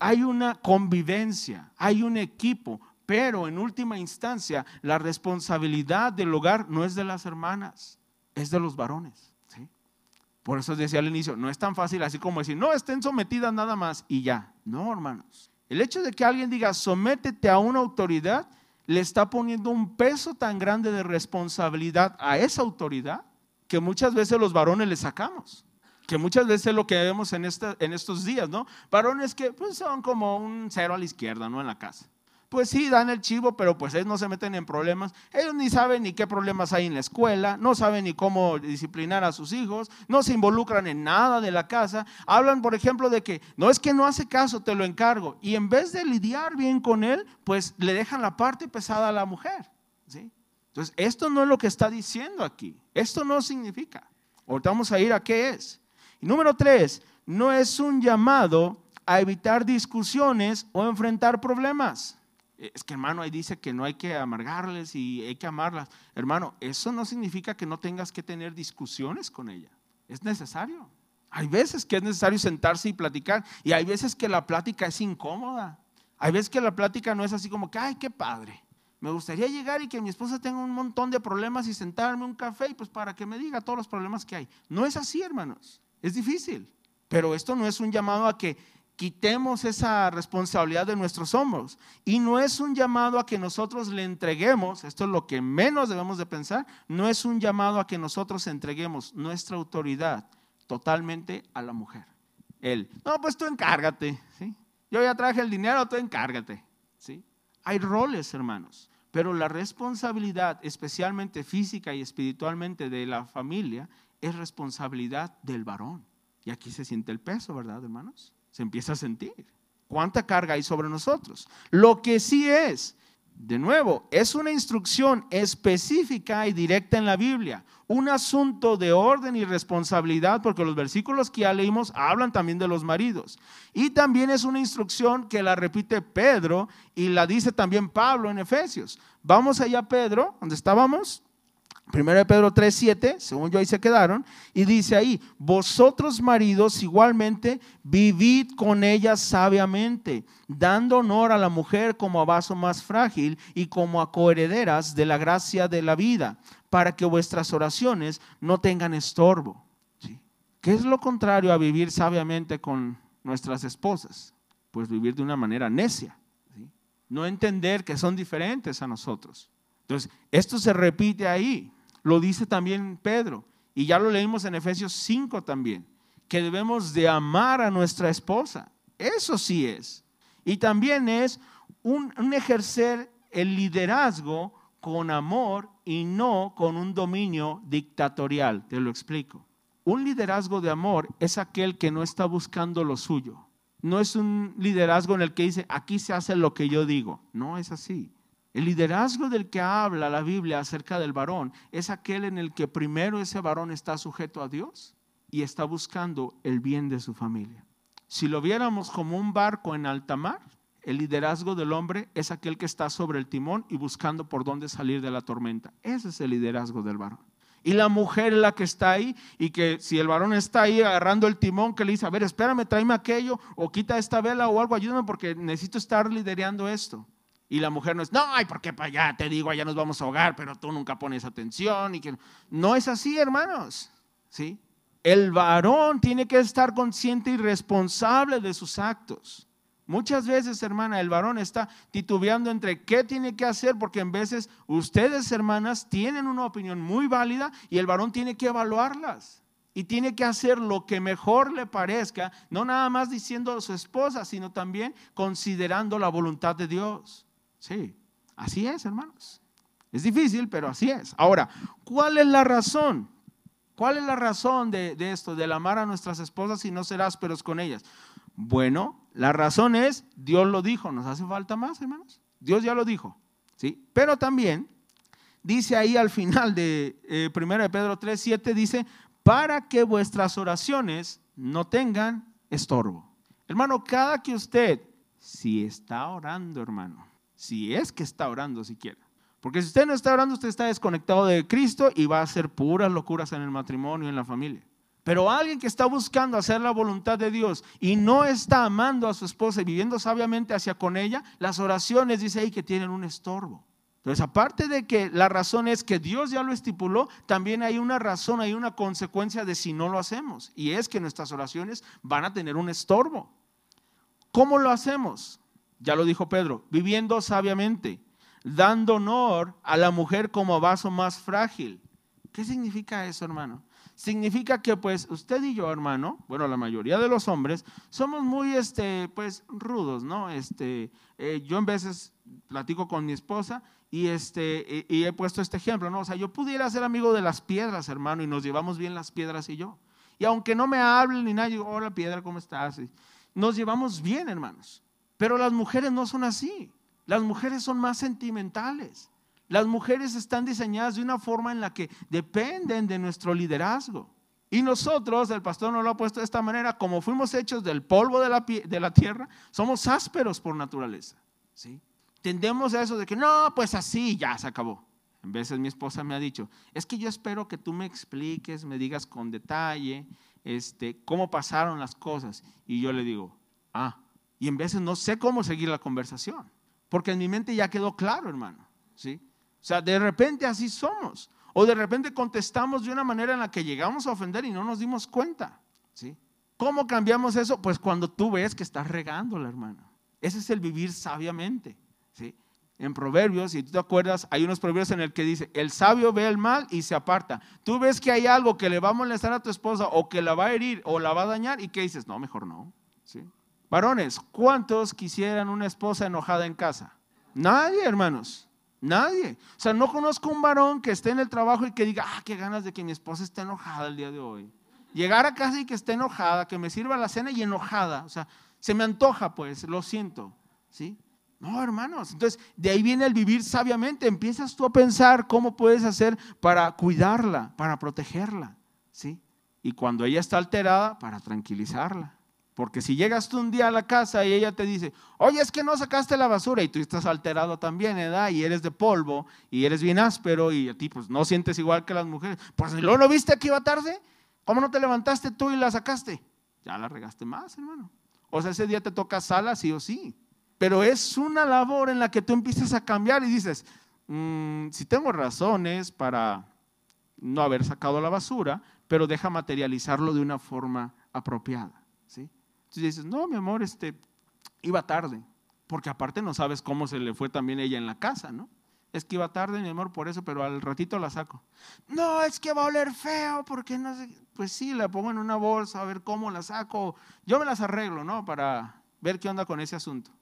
A: Hay una convivencia, hay un equipo, pero en última instancia la responsabilidad del hogar no es de las hermanas, es de los varones. Por eso decía al inicio, no es tan fácil así como decir, no, estén sometidas nada más y ya. No, hermanos. El hecho de que alguien diga, sométete a una autoridad, le está poniendo un peso tan grande de responsabilidad a esa autoridad que muchas veces los varones le sacamos. Que muchas veces lo que vemos en, estos días, ¿no? Varones que pues, son como un cero a la izquierda, ¿no? En la casa pues sí, dan el chivo, pero pues ellos no se meten en problemas. Ellos ni saben ni qué problemas hay en la escuela, no saben ni cómo disciplinar a sus hijos, no se involucran en nada de la casa. Hablan, por ejemplo, de que no es que no hace caso, te lo encargo. Y en vez de lidiar bien con él, pues le dejan la parte pesada a la mujer. ¿sí? Entonces, esto no es lo que está diciendo aquí. Esto no significa. Ahorita vamos a ir a qué es. Número tres, no es un llamado a evitar discusiones o enfrentar problemas. Eh, es que hermano, ahí dice que no hay que amargarles y hay que amarlas. Hermano, eso no significa que no tengas que tener discusiones con ella. Es necesario. Hay veces que es necesario sentarse y platicar y hay veces que la plática es incómoda. Hay veces que la plática no es así como que, ay, qué padre. Me gustaría llegar y que mi esposa tenga un montón de problemas y sentarme un café y pues para que me diga todos los problemas que hay. No es así, hermanos. Es difícil. Pero esto no es un llamado a que quitemos esa responsabilidad de nuestros hombros. Y no es un llamado a que nosotros le entreguemos, esto es lo que menos debemos de pensar, no es un llamado a que nosotros entreguemos nuestra autoridad totalmente a la mujer. Él, no, pues tú encárgate, ¿sí? Yo ya traje el dinero, tú encárgate, ¿sí? Hay roles, hermanos, pero la responsabilidad, especialmente física y espiritualmente de la familia, es responsabilidad del varón. Y aquí se siente el peso, ¿verdad, hermanos? Se empieza a sentir. ¿Cuánta carga hay sobre nosotros? Lo que sí es, de nuevo, es una instrucción específica y directa en la Biblia, un asunto de orden y responsabilidad, porque los versículos que ya leímos hablan también de los maridos. Y también es una instrucción que la repite Pedro y la dice también Pablo en Efesios. Vamos allá, Pedro, donde estábamos. Primero de Pedro 3, 7, según yo ahí se quedaron, y dice ahí, vosotros maridos igualmente vivid con ella sabiamente, dando honor a la mujer como a vaso más frágil y como a coherederas de la gracia de la vida, para que vuestras oraciones no tengan estorbo. ¿Qué es lo contrario a vivir sabiamente con nuestras esposas? Pues vivir de una manera necia, no entender que son diferentes a nosotros. Entonces, esto se repite ahí. Lo dice también Pedro. Y ya lo leímos en Efesios 5 también. Que debemos de amar a nuestra esposa. Eso sí es. Y también es un, ejercer el liderazgo con amor y no con un dominio dictatorial. Te lo explico. Un liderazgo de amor es aquel que no está buscando lo suyo. No es un liderazgo en el que dice, aquí se hace lo que yo digo. No es así. El liderazgo del que habla la Biblia acerca del varón es aquel en el que primero ese varón está sujeto a Dios y está buscando el bien de su familia. Si lo viéramos como un barco en alta mar, el liderazgo del hombre es aquel que está sobre el timón y buscando por dónde salir de la tormenta. Ese es el liderazgo del varón. Y la mujer es la que está ahí y que si el varón está ahí agarrando el timón, que le dice, a ver, espérame, tráeme aquello o quita esta vela o algo, ayúdame porque necesito estar liderando esto. Y la mujer no es, no, ay, porque para allá te digo, allá nos vamos a ahogar, pero tú nunca pones atención. Y que... No es así, hermanos. ¿Sí? El varón tiene que estar consciente y responsable de sus actos. Muchas veces, hermana, el varón está titubeando entre qué tiene que hacer, porque en veces ustedes, hermanas, tienen una opinión muy válida y el varón tiene que evaluarlas. Y tiene que hacer lo que mejor le parezca, no nada más diciendo a su esposa, sino también considerando la voluntad de Dios. Sí, así es, hermanos. Es difícil, pero así es. Ahora, ¿cuál es la razón? ¿Cuál es la razón de, esto, del amar a nuestras esposas y no ser ásperos con ellas? Bueno, la razón es, Dios lo dijo, nos hace falta más, hermanos. Dios ya lo dijo, ¿sí? Pero también dice ahí al final de eh, 1 de Pedro 3, 7, dice, para que vuestras oraciones no tengan estorbo. Hermano, cada que usted, si está orando, hermano, si es que está orando siquiera. Porque si usted no está orando, usted está desconectado de Cristo y va a hacer puras locuras en el matrimonio, en la familia. Pero alguien que está buscando hacer la voluntad de Dios y no está amando a su esposa y viviendo sabiamente hacia con ella, las oraciones dice ahí que tienen un estorbo. Entonces, aparte de que la razón es que Dios ya lo estipuló, también hay una razón, hay una consecuencia de si no lo hacemos. Y es que nuestras oraciones van a tener un estorbo. ¿Cómo lo hacemos? Ya lo dijo Pedro, viviendo sabiamente, dando honor a la mujer como vaso más frágil. ¿Qué significa eso, hermano? Significa que pues usted y yo, hermano, bueno, la mayoría de los hombres, somos muy, este, pues, rudos, ¿no? Este, eh, yo en veces platico con mi esposa y, este, y, he puesto este ejemplo, ¿no? O sea, yo pudiera ser amigo de las piedras, hermano, y nos llevamos bien las piedras y yo. Y aunque no me hablen ni nada, yo digo, hola piedra, ¿cómo estás? nos llevamos bien, hermanos. Pero las mujeres no son así. Las mujeres son más sentimentales. Las mujeres están diseñadas de una forma en la que dependen de nuestro liderazgo. Y nosotros, el pastor nos lo ha puesto de esta manera, como fuimos hechos del polvo de la, de la tierra, somos ásperos por naturaleza. ¿sí? Tendemos a eso de que no, pues así ya se acabó. En veces mi esposa me ha dicho, es que yo espero que tú me expliques, me digas con detalle, este, cómo pasaron las cosas. Y yo le digo, ah, y en veces no sé cómo seguir la conversación, porque en mi mente ya quedó claro, hermano. ¿sí? O sea, de repente así somos. O de repente contestamos de una manera en la que llegamos a ofender y no nos dimos cuenta. ¿sí? ¿Cómo cambiamos eso? Pues cuando tú ves que estás regándola, hermano. Ese es el vivir sabiamente. ¿sí? En Proverbios, si tú te acuerdas, hay unos proverbios en el que dice, el sabio ve el mal y se aparta. Tú ves que hay algo que le va a molestar a tu esposa o que la va a herir o la va a dañar y que dices, no, mejor no. ¿sí? Varones, ¿cuántos quisieran una esposa enojada en casa? Nadie, hermanos. Nadie. O sea, no conozco un varón que esté en el trabajo y que diga, ah, qué ganas de que mi esposa esté enojada el día de hoy. Llegar a casa y que esté enojada, que me sirva la cena y enojada. O sea, se me antoja, pues, lo siento. ¿Sí? No, hermanos. Entonces, de ahí viene el vivir sabiamente. Empiezas tú a pensar cómo puedes hacer para cuidarla, para protegerla. ¿Sí? Y cuando ella está alterada, para tranquilizarla. Porque si llegas tú un día a la casa y ella te dice, oye, es que no sacaste la basura y tú estás alterado también, ¿verdad? Y eres de polvo y eres bien áspero y a ti pues no sientes igual que las mujeres. Pues luego no viste que iba tarde. ¿Cómo no te levantaste tú y la sacaste? Ya la regaste más, hermano. O sea, ese día te toca sala sí o sí. Pero es una labor en la que tú empiezas a cambiar y dices, mm, si tengo razones para no haber sacado la basura, pero deja materializarlo de una forma apropiada. ¿Sí? Entonces dices, no, mi amor, este, iba tarde, porque aparte no sabes cómo se le fue también ella en la casa, ¿no? Es que iba tarde, mi amor, por eso, pero al ratito la saco. No, es que va a oler feo, porque no sé. Pues sí, la pongo en una bolsa, a ver cómo la saco. Yo me las arreglo, ¿no? Para ver qué onda con ese asunto.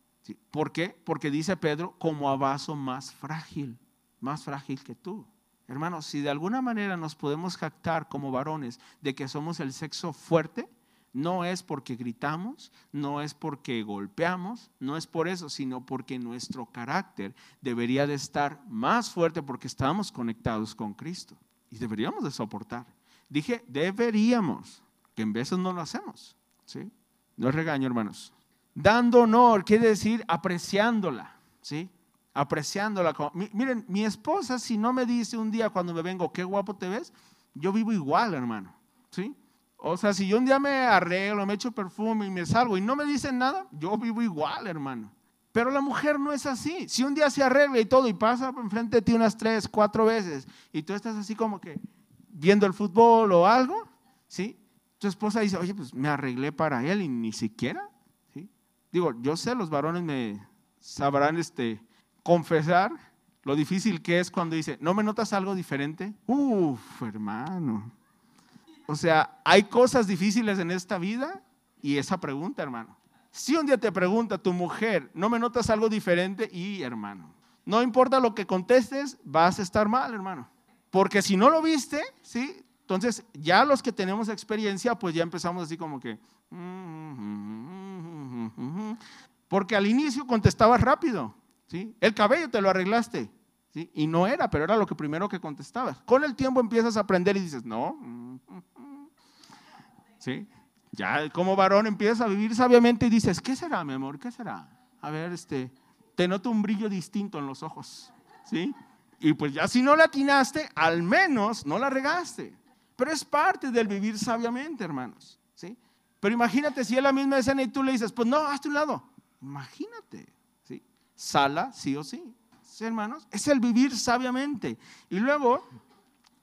A: ¿Por qué? Porque dice Pedro, como a vaso más frágil, más frágil que tú. Hermanos, si de alguna manera nos podemos jactar como varones de que somos el sexo fuerte, no es porque gritamos, no es porque golpeamos, no es por eso, sino porque nuestro carácter debería de estar más fuerte porque estamos conectados con Cristo y deberíamos de soportar. Dije, deberíamos, que en veces no lo hacemos, ¿sí? No es regaño, hermanos. Dando honor quiere decir apreciándola, ¿sí? Apreciándola. Miren, mi esposa si no me dice un día cuando me vengo, qué guapo te ves, yo vivo igual, hermano, ¿sí? O sea, si yo un día me arreglo, me echo perfume y me salgo y no me dicen nada, yo vivo igual, hermano. Pero la mujer no es así. Si un día se arregla y todo y pasa enfrente de ti unas tres, cuatro veces y tú estás así como que viendo el fútbol o algo, ¿sí? Tu esposa dice, oye, pues me arreglé para él y ni siquiera. Digo, yo sé, los varones me sabrán este, confesar lo difícil que es cuando dice, ¿no me notas algo diferente? Uf, hermano. O sea, hay cosas difíciles en esta vida y esa pregunta, hermano. Si un día te pregunta tu mujer, ¿no me notas algo diferente? Y, hermano, no importa lo que contestes, vas a estar mal, hermano. Porque si no lo viste, ¿sí? Entonces, ya los que tenemos experiencia, pues ya empezamos así como que... Porque al inicio contestabas rápido, ¿sí? El cabello te lo arreglaste, ¿sí? Y no era, pero era lo que primero que contestabas. Con el tiempo empiezas a aprender y dices, no, ¿sí? Ya como varón empiezas a vivir sabiamente y dices, ¿qué será, mi amor? ¿Qué será? A ver, este, te noto un brillo distinto en los ojos, ¿sí? Y pues ya si no la atinaste, al menos no la regaste. Pero es parte del vivir sabiamente, hermanos, ¿sí? Pero imagínate si es la misma escena y tú le dices, pues no, hazte un lado. Imagínate, ¿sí? Sala, sí o sí. ¿Sí, hermanos? Es el vivir sabiamente. Y luego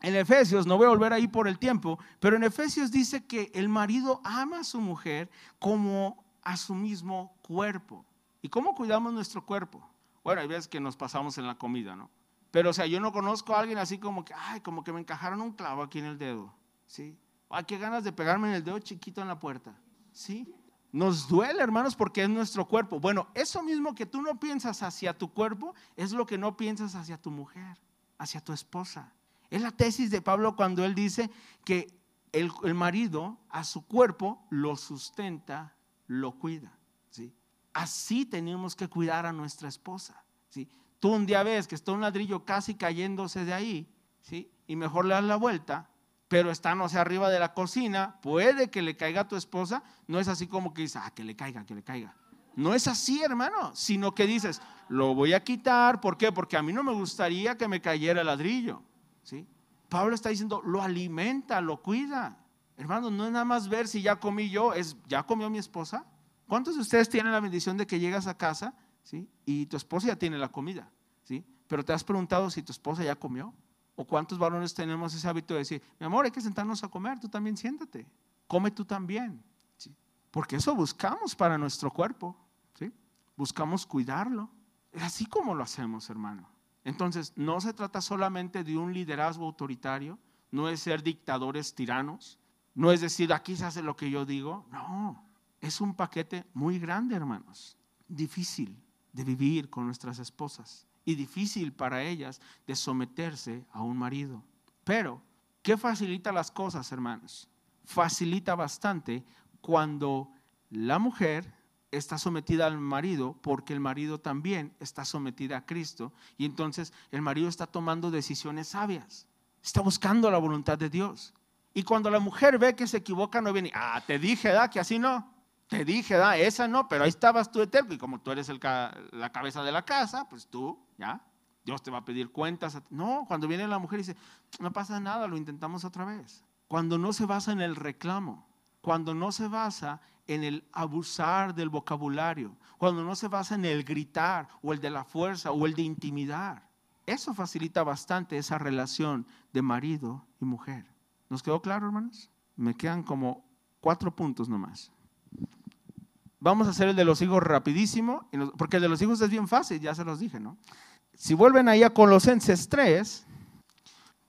A: en Efesios, no voy a volver ahí por el tiempo, pero en Efesios dice que el marido ama a su mujer como a su mismo cuerpo. ¿Y cómo cuidamos nuestro cuerpo? Bueno, hay veces que nos pasamos en la comida, ¿no? Pero, o sea, yo no conozco a alguien así como que, ay, como que me encajaron un clavo aquí en el dedo, ¿sí? Ay, qué ganas de pegarme en el dedo chiquito en la puerta, ¿sí? Nos duele, hermanos, porque es nuestro cuerpo. Bueno, eso mismo que tú no piensas hacia tu cuerpo es lo que no piensas hacia tu mujer, hacia tu esposa. Es la tesis de Pablo cuando él dice que el, marido a su cuerpo lo sustenta, lo cuida. ¿sí? Así tenemos que cuidar a nuestra esposa. ¿sí? Tú un día ves que está un ladrillo casi cayéndose de ahí, ¿sí? y mejor le das la vuelta, pero está, no sé, arriba de la cocina, puede que le caiga a tu esposa, no es así como que dices, ah, que le caiga, que le caiga. No es así, hermano, sino que dices, lo voy a quitar, ¿por qué? Porque a mí no me gustaría que me cayera el ladrillo. Pablo está diciendo, lo alimenta, lo cuida. Hermano, no es nada más ver si ya comí yo, es ya comió mi esposa. ¿Cuántos de ustedes tienen la bendición de que llegas a casa ¿sí? y tu esposa ya tiene la comida? ¿sí? Pero te has preguntado si tu esposa ya comió. ¿O cuántos varones tenemos ese hábito de decir, mi amor, hay que sentarnos a comer, tú también siéntate, come tú también? ¿sí? Porque eso buscamos para nuestro cuerpo, ¿sí? buscamos cuidarlo. Es así como lo hacemos, hermano. Entonces, no se trata solamente de un liderazgo autoritario, no es ser dictadores tiranos, no es decir, aquí se hace lo que yo digo, no, es un paquete muy grande, hermanos, difícil de vivir con nuestras esposas y difícil para ellas de someterse a un marido. Pero, ¿qué facilita las cosas, hermanos? Facilita bastante cuando la mujer está sometida al marido porque el marido también está sometida a Cristo y entonces el marido está tomando decisiones sabias, está buscando la voluntad de Dios. Y cuando la mujer ve que se equivoca, no viene, ah, te dije, da, que así no. Te dije, da, esa no, pero ahí estabas tú de y como tú eres el, la cabeza de la casa, pues tú, ya, Dios te va a pedir cuentas. No, cuando viene la mujer y dice, no pasa nada, lo intentamos otra vez. Cuando no se basa en el reclamo, cuando no se basa en el abusar del vocabulario, cuando no se basa en el gritar o el de la fuerza o el de intimidar. Eso facilita bastante esa relación de marido y mujer. ¿Nos quedó claro, hermanos? Me quedan como cuatro puntos nomás. Vamos a hacer el de los hijos rapidísimo, porque el de los hijos es bien fácil, ya se los dije, ¿no? Si vuelven ahí a Colosenses 3,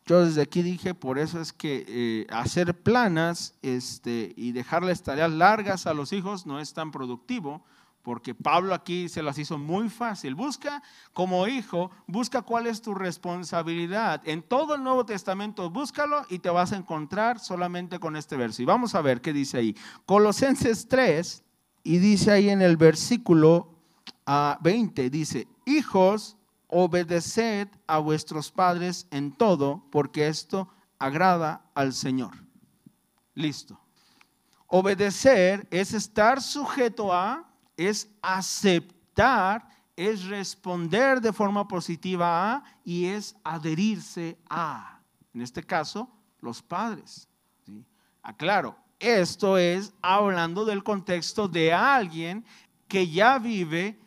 A: yo desde aquí dije, por eso es que eh, hacer planas este, y dejarles tareas largas a los hijos no es tan productivo, porque Pablo aquí se las hizo muy fácil. Busca como hijo, busca cuál es tu responsabilidad. En todo el Nuevo Testamento, búscalo y te vas a encontrar solamente con este verso. Y vamos a ver qué dice ahí. Colosenses 3, y dice ahí en el versículo 20, ah, dice, hijos, obedeced a vuestros padres en todo, porque esto agrada al Señor. Listo. Obedecer es estar sujeto a, es aceptar, es responder de forma positiva a y es adherirse a. En este caso, los padres. Aclaro, esto es hablando del contexto de alguien que ya vive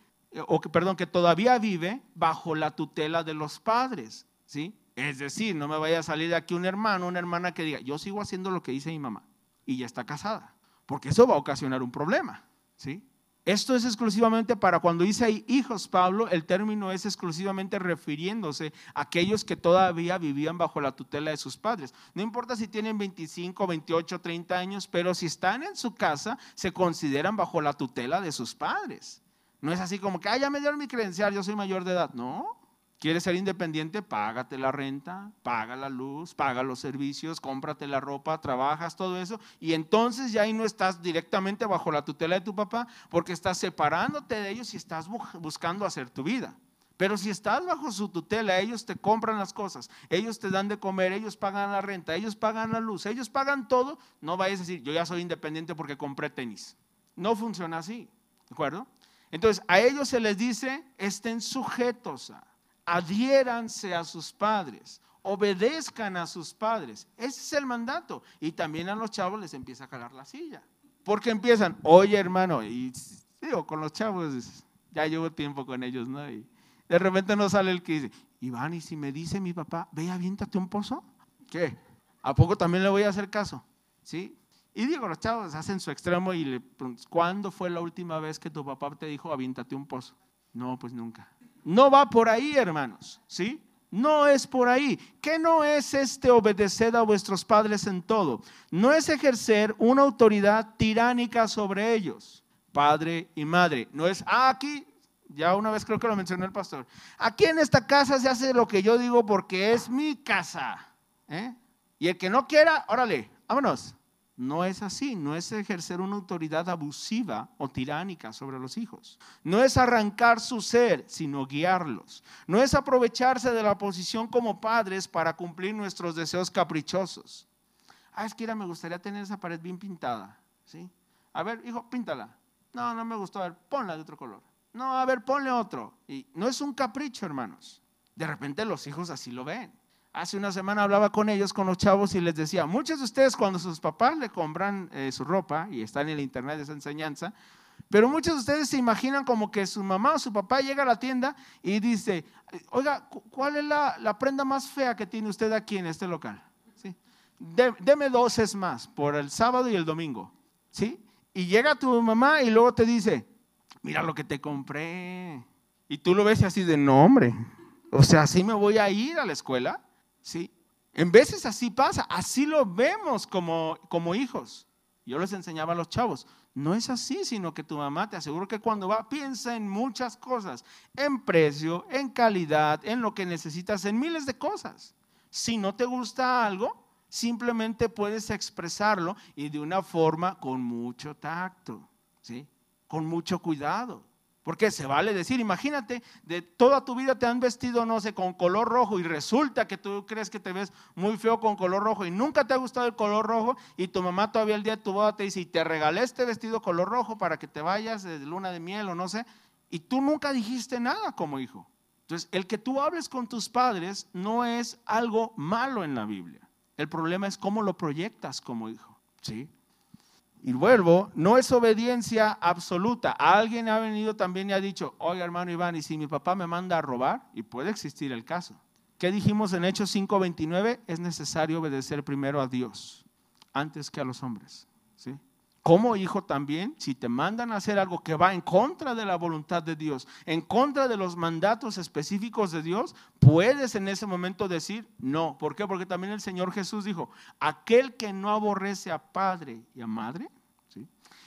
A: o que, perdón, que todavía vive bajo la tutela de los padres, ¿sí? Es decir, no me vaya a salir de aquí un hermano, una hermana que diga, yo sigo haciendo lo que dice mi mamá y ya está casada, porque eso va a ocasionar un problema, ¿sí? Esto es exclusivamente para cuando dice hijos, Pablo, el término es exclusivamente refiriéndose a aquellos que todavía vivían bajo la tutela de sus padres. No importa si tienen 25, 28, 30 años, pero si están en su casa, se consideran bajo la tutela de sus padres. No es así como que, ah, ya me dieron mi credencial, yo soy mayor de edad. No. ¿Quieres ser independiente? Págate la renta, paga la luz, paga los servicios, cómprate la ropa, trabajas, todo eso. Y entonces ya ahí no estás directamente bajo la tutela de tu papá porque estás separándote de ellos y estás buscando hacer tu vida. Pero si estás bajo su tutela, ellos te compran las cosas, ellos te dan de comer, ellos pagan la renta, ellos pagan la luz, ellos pagan todo, no vayas a decir, yo ya soy independiente porque compré tenis. No funciona así, ¿de acuerdo? Entonces, a ellos se les dice, estén sujetos a, adhiéranse a sus padres, obedezcan a sus padres. Ese es el mandato. Y también a los chavos les empieza a calar la silla. Porque empiezan, oye hermano, y digo, con los chavos, ya llevo tiempo con ellos, ¿no? Y de repente no sale el que dice, Iván, ¿y si me dice mi papá, ve, aviéntate un pozo? ¿Qué? ¿A poco también le voy a hacer caso? ¿Sí? Y digo, los chavos hacen su extremo y le preguntan, ¿cuándo fue la última vez que tu papá te dijo, aviéntate un pozo? No, pues nunca. No va por ahí, hermanos, ¿sí? No es por ahí. ¿Qué no es este obedecer a vuestros padres en todo? No es ejercer una autoridad tiránica sobre ellos, padre y madre. No es, ah, aquí, ya una vez creo que lo mencionó el pastor, aquí en esta casa se hace lo que yo digo porque es mi casa. ¿eh? Y el que no quiera, órale, vámonos. No es así, no es ejercer una autoridad abusiva o tiránica sobre los hijos. No es arrancar su ser, sino guiarlos. No es aprovecharse de la posición como padres para cumplir nuestros deseos caprichosos. Ah, es que me gustaría tener esa pared bien pintada. ¿sí? A ver, hijo, píntala. No, no me gustó. A ver, ponla de otro color. No, a ver, ponle otro. Y no es un capricho, hermanos. De repente los hijos así lo ven. Hace una semana hablaba con ellos, con los chavos, y les decía, muchos de ustedes cuando sus papás le compran eh, su ropa, y están en el internet esa enseñanza, pero muchos de ustedes se imaginan como que su mamá o su papá llega a la tienda y dice, oiga, ¿cuál es la, prenda más fea que tiene usted aquí en este local? ¿Sí? deme dos es más, por el sábado y el domingo. ¿Sí? Y llega tu mamá y luego te dice, mira lo que te compré. Y tú lo ves así de, no hombre, o sea, así me voy a ir a la escuela. ¿Sí? En veces así pasa, así lo vemos como, como hijos. Yo les enseñaba a los chavos, no es así, sino que tu mamá te aseguro que cuando va piensa en muchas cosas, en precio, en calidad, en lo que necesitas, en miles de cosas. Si no te gusta algo, simplemente puedes expresarlo y de una forma con mucho tacto, ¿sí? Con mucho cuidado. Porque se vale decir, imagínate, de toda tu vida te han vestido, no sé, con color rojo y resulta que tú crees que te ves muy feo con color rojo y nunca te ha gustado el color rojo y tu mamá todavía el día de tu boda te dice, y te regalé este vestido color rojo para que te vayas de luna de miel o no sé, y tú nunca dijiste nada como hijo. Entonces, el que tú hables con tus padres no es algo malo en la Biblia. El problema es cómo lo proyectas como hijo, ¿sí? Y vuelvo, no es obediencia absoluta. Alguien ha venido también y ha dicho, oye hermano Iván, ¿y si mi papá me manda a robar? Y puede existir el caso. ¿Qué dijimos en Hechos 5:29? Es necesario obedecer primero a Dios antes que a los hombres. ¿sí? Como hijo también, si te mandan a hacer algo que va en contra de la voluntad de Dios, en contra de los mandatos específicos de Dios, puedes en ese momento decir no. ¿Por qué? Porque también el Señor Jesús dijo, aquel que no aborrece a padre y a madre,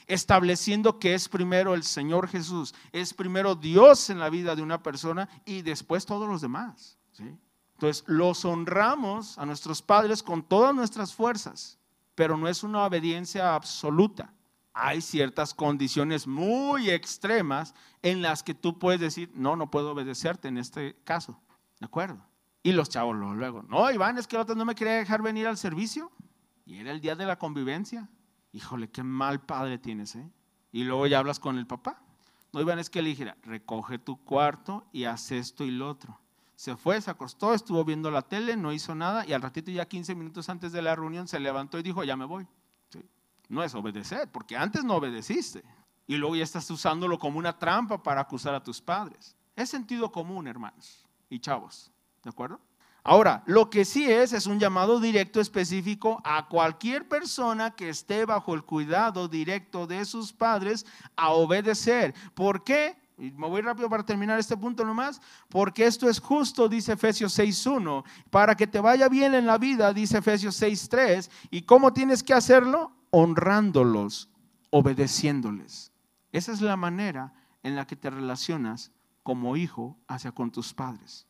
A: estableciendo que es primero el Señor Jesús, es primero Dios en la vida de una persona y después todos los demás. Entonces, los honramos a nuestros padres con todas nuestras fuerzas pero no es una obediencia absoluta. Hay ciertas condiciones muy extremas en las que tú puedes decir, no, no puedo obedecerte en este caso. ¿De acuerdo? Y los chavos luego, no, Iván, es que el otro no me quería dejar venir al servicio. Y era el día de la convivencia. Híjole, qué mal padre tienes, ¿eh? Y luego ya hablas con el papá. No, Iván, es que le dijera, recoge tu cuarto y haz esto y lo otro se fue, se acostó, estuvo viendo la tele, no hizo nada y al ratito ya 15 minutos antes de la reunión se levantó y dijo, ya me voy. No es obedecer, porque antes no obedeciste y luego ya estás usándolo como una trampa para acusar a tus padres. Es sentido común, hermanos y chavos, ¿de acuerdo? Ahora, lo que sí es, es un llamado directo específico a cualquier persona que esté bajo el cuidado directo de sus padres a obedecer. ¿Por qué? Y me voy rápido para terminar este punto nomás, porque esto es justo, dice Efesios 6.1, para que te vaya bien en la vida, dice Efesios 6.3, y cómo tienes que hacerlo, honrándolos, obedeciéndoles. Esa es la manera en la que te relacionas como hijo hacia con tus padres.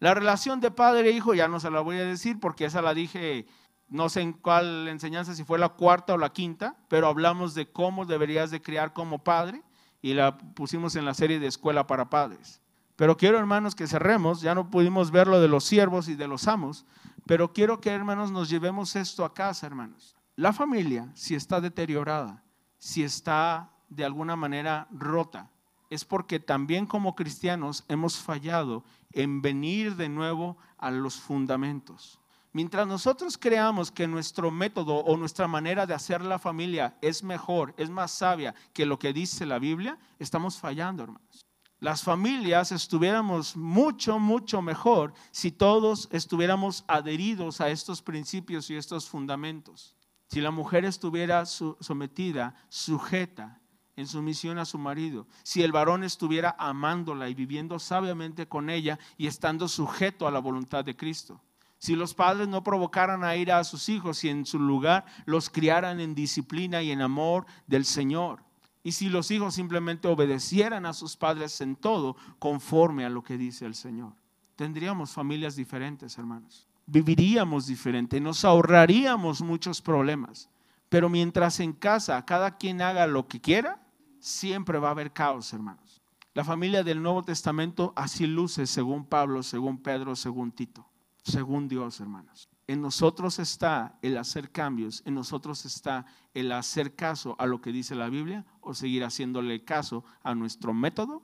A: La relación de padre e hijo ya no se la voy a decir porque esa la dije, no sé en cuál enseñanza, si fue la cuarta o la quinta, pero hablamos de cómo deberías de criar como padre y la pusimos en la serie de escuela para padres. Pero quiero, hermanos, que cerremos. Ya no pudimos ver lo de los siervos y de los amos, pero quiero que, hermanos, nos llevemos esto a casa, hermanos. La familia, si está deteriorada, si está de alguna manera rota, es porque también como cristianos hemos fallado en venir de nuevo a los fundamentos. Mientras nosotros creamos que nuestro método o nuestra manera de hacer la familia es mejor, es más sabia que lo que dice la Biblia, estamos fallando, hermanos. Las familias estuviéramos mucho, mucho mejor si todos estuviéramos adheridos a estos principios y estos fundamentos. Si la mujer estuviera sometida, sujeta, en sumisión a su marido, si el varón estuviera amándola y viviendo sabiamente con ella y estando sujeto a la voluntad de Cristo si los padres no provocaran a ira a sus hijos y en su lugar los criaran en disciplina y en amor del Señor. Y si los hijos simplemente obedecieran a sus padres en todo conforme a lo que dice el Señor. Tendríamos familias diferentes, hermanos. Viviríamos diferente, nos ahorraríamos muchos problemas. Pero mientras en casa cada quien haga lo que quiera, siempre va a haber caos, hermanos. La familia del Nuevo Testamento así luce según Pablo, según Pedro, según Tito según Dios, hermanos. En nosotros está el hacer cambios, en nosotros está el hacer caso a lo que dice la Biblia o seguir haciéndole caso a nuestro método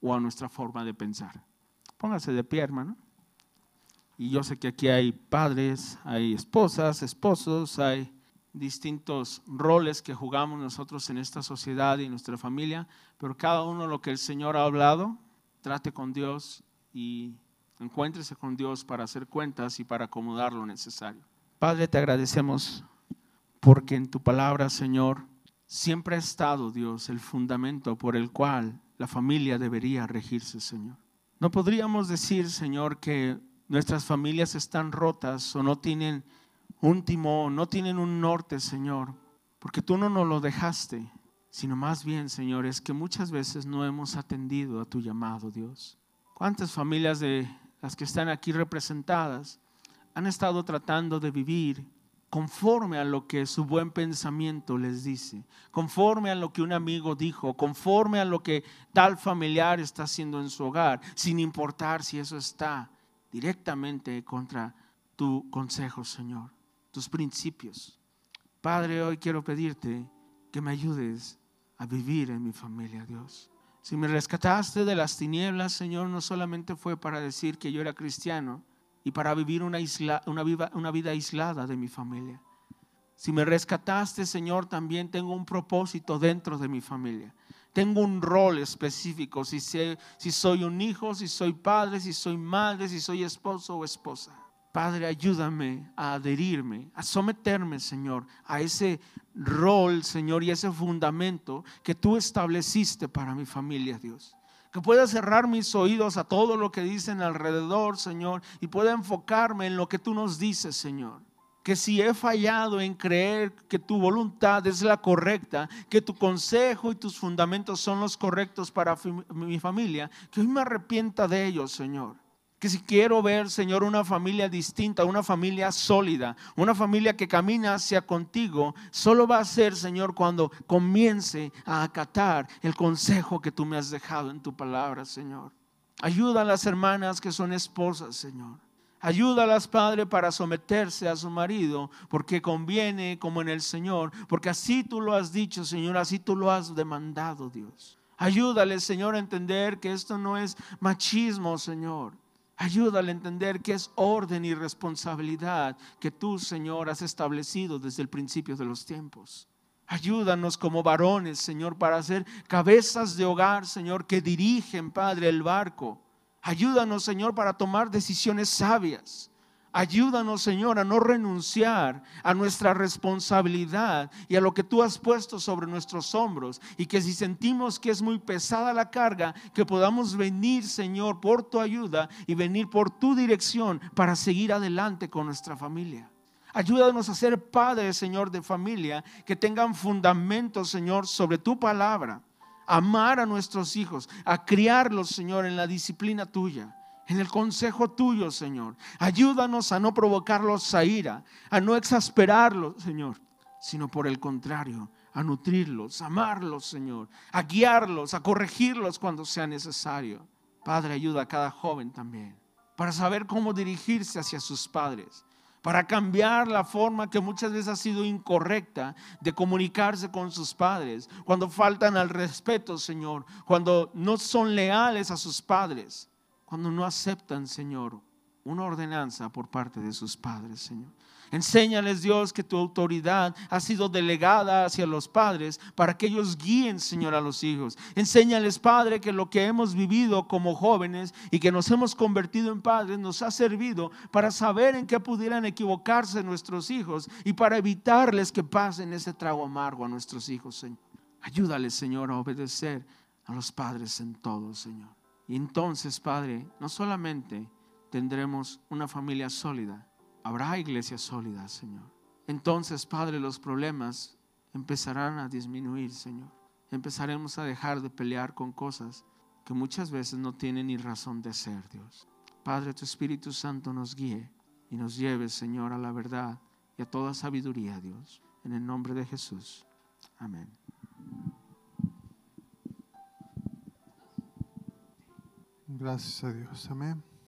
A: o a nuestra forma de pensar. Póngase de pie, hermano. Y yo sé que aquí hay padres, hay esposas, esposos, hay distintos roles que jugamos nosotros en esta sociedad y en nuestra familia, pero cada uno lo que el Señor ha hablado, trate con Dios y encuéntrese con Dios para hacer cuentas y para acomodar lo necesario. Padre, te agradecemos porque en tu palabra, Señor, siempre ha estado, Dios, el fundamento por el cual la familia debería regirse, Señor. No podríamos decir, Señor, que nuestras familias están rotas o no tienen un timón, no tienen un norte, Señor, porque tú no nos lo dejaste, sino más bien, Señor, es que muchas veces no hemos atendido a tu llamado, Dios. ¿Cuántas familias de las que están aquí representadas han estado tratando de vivir conforme a lo que su buen pensamiento les dice, conforme a lo que un amigo dijo, conforme a lo que tal familiar está haciendo en su hogar, sin importar si eso está directamente contra tu consejo, Señor, tus principios. Padre, hoy quiero pedirte que me ayudes a vivir en mi familia, Dios. Si me rescataste de las tinieblas, Señor, no solamente fue para decir que yo era cristiano, y para vivir una, vida aislada de mi familia. Si me rescataste, Señor, también tengo un propósito dentro de mi familia. Tengo un rol específico, si soy un hijo, si soy padre, si soy madre, si soy esposo o esposa. Padre, ayúdame a adherirme, a someterme, Señor, a ese rol, Señor, y ese fundamento que tú estableciste para mi familia, Dios que pueda cerrar mis oídos a todo lo que dicen alrededor, Señor, y pueda enfocarme en lo que tú nos dices, Señor. Que si he fallado en creer que tu voluntad es la correcta, que tu consejo y tus fundamentos son los correctos para mi familia, que hoy me arrepienta de ellos, Señor que si quiero ver, Señor, una familia distinta, una familia sólida, una familia que camina hacia contigo, solo va a ser, Señor, cuando comience a acatar el consejo que tú me has dejado en tu palabra, Señor. Ayuda a las hermanas que son esposas, Señor. Ayúdalas, Padre, para someterse a su marido, porque conviene como en el Señor, porque así tú lo has dicho, Señor, así tú lo has demandado, Dios. Ayúdale, Señor, a entender que esto no es machismo, Señor. Ayúdale a entender que es orden y responsabilidad que tú, Señor, has establecido desde el principio de los tiempos. Ayúdanos como varones, Señor, para ser cabezas de hogar, Señor, que dirigen, Padre, el barco. Ayúdanos, Señor, para tomar decisiones sabias. Ayúdanos, Señor, a no renunciar a nuestra responsabilidad y a lo que tú has puesto sobre nuestros hombros. Y que si sentimos que es muy pesada la carga, que podamos venir, Señor, por tu ayuda y venir por tu dirección para seguir adelante con nuestra familia. Ayúdanos a ser padres, Señor, de familia que tengan fundamentos, Señor, sobre tu palabra. Amar a nuestros hijos, a criarlos, Señor, en la disciplina tuya en el consejo tuyo, Señor. Ayúdanos a no provocarlos a ira, a no exasperarlos, Señor, sino por el contrario, a nutrirlos, a amarlos, Señor, a guiarlos, a corregirlos cuando sea necesario. Padre, ayuda a cada joven también para saber cómo dirigirse hacia sus padres, para cambiar la forma que muchas veces ha sido incorrecta de comunicarse con sus padres, cuando faltan al respeto, Señor, cuando no son leales a sus padres cuando no aceptan, Señor, una ordenanza por parte de sus padres, Señor. Enséñales, Dios, que tu autoridad ha sido delegada hacia los padres para que ellos guíen, Señor, a los hijos. Enséñales, Padre, que lo que hemos vivido como jóvenes y que nos hemos convertido en padres nos ha servido para saber en qué pudieran equivocarse nuestros hijos y para evitarles que pasen ese trago amargo a nuestros hijos, Señor. Ayúdales, Señor, a obedecer a los padres en todo, Señor. Y entonces, Padre, no solamente tendremos una familia sólida, habrá iglesias sólidas, Señor. Entonces, Padre, los problemas empezarán a disminuir, Señor. Empezaremos a dejar de pelear con cosas que muchas veces no tienen ni razón de ser, Dios. Padre, tu Espíritu Santo nos guíe y nos lleve, Señor, a la verdad y a toda sabiduría, Dios. En el nombre de Jesús. Amén.
B: Gracias a Dios. Amén.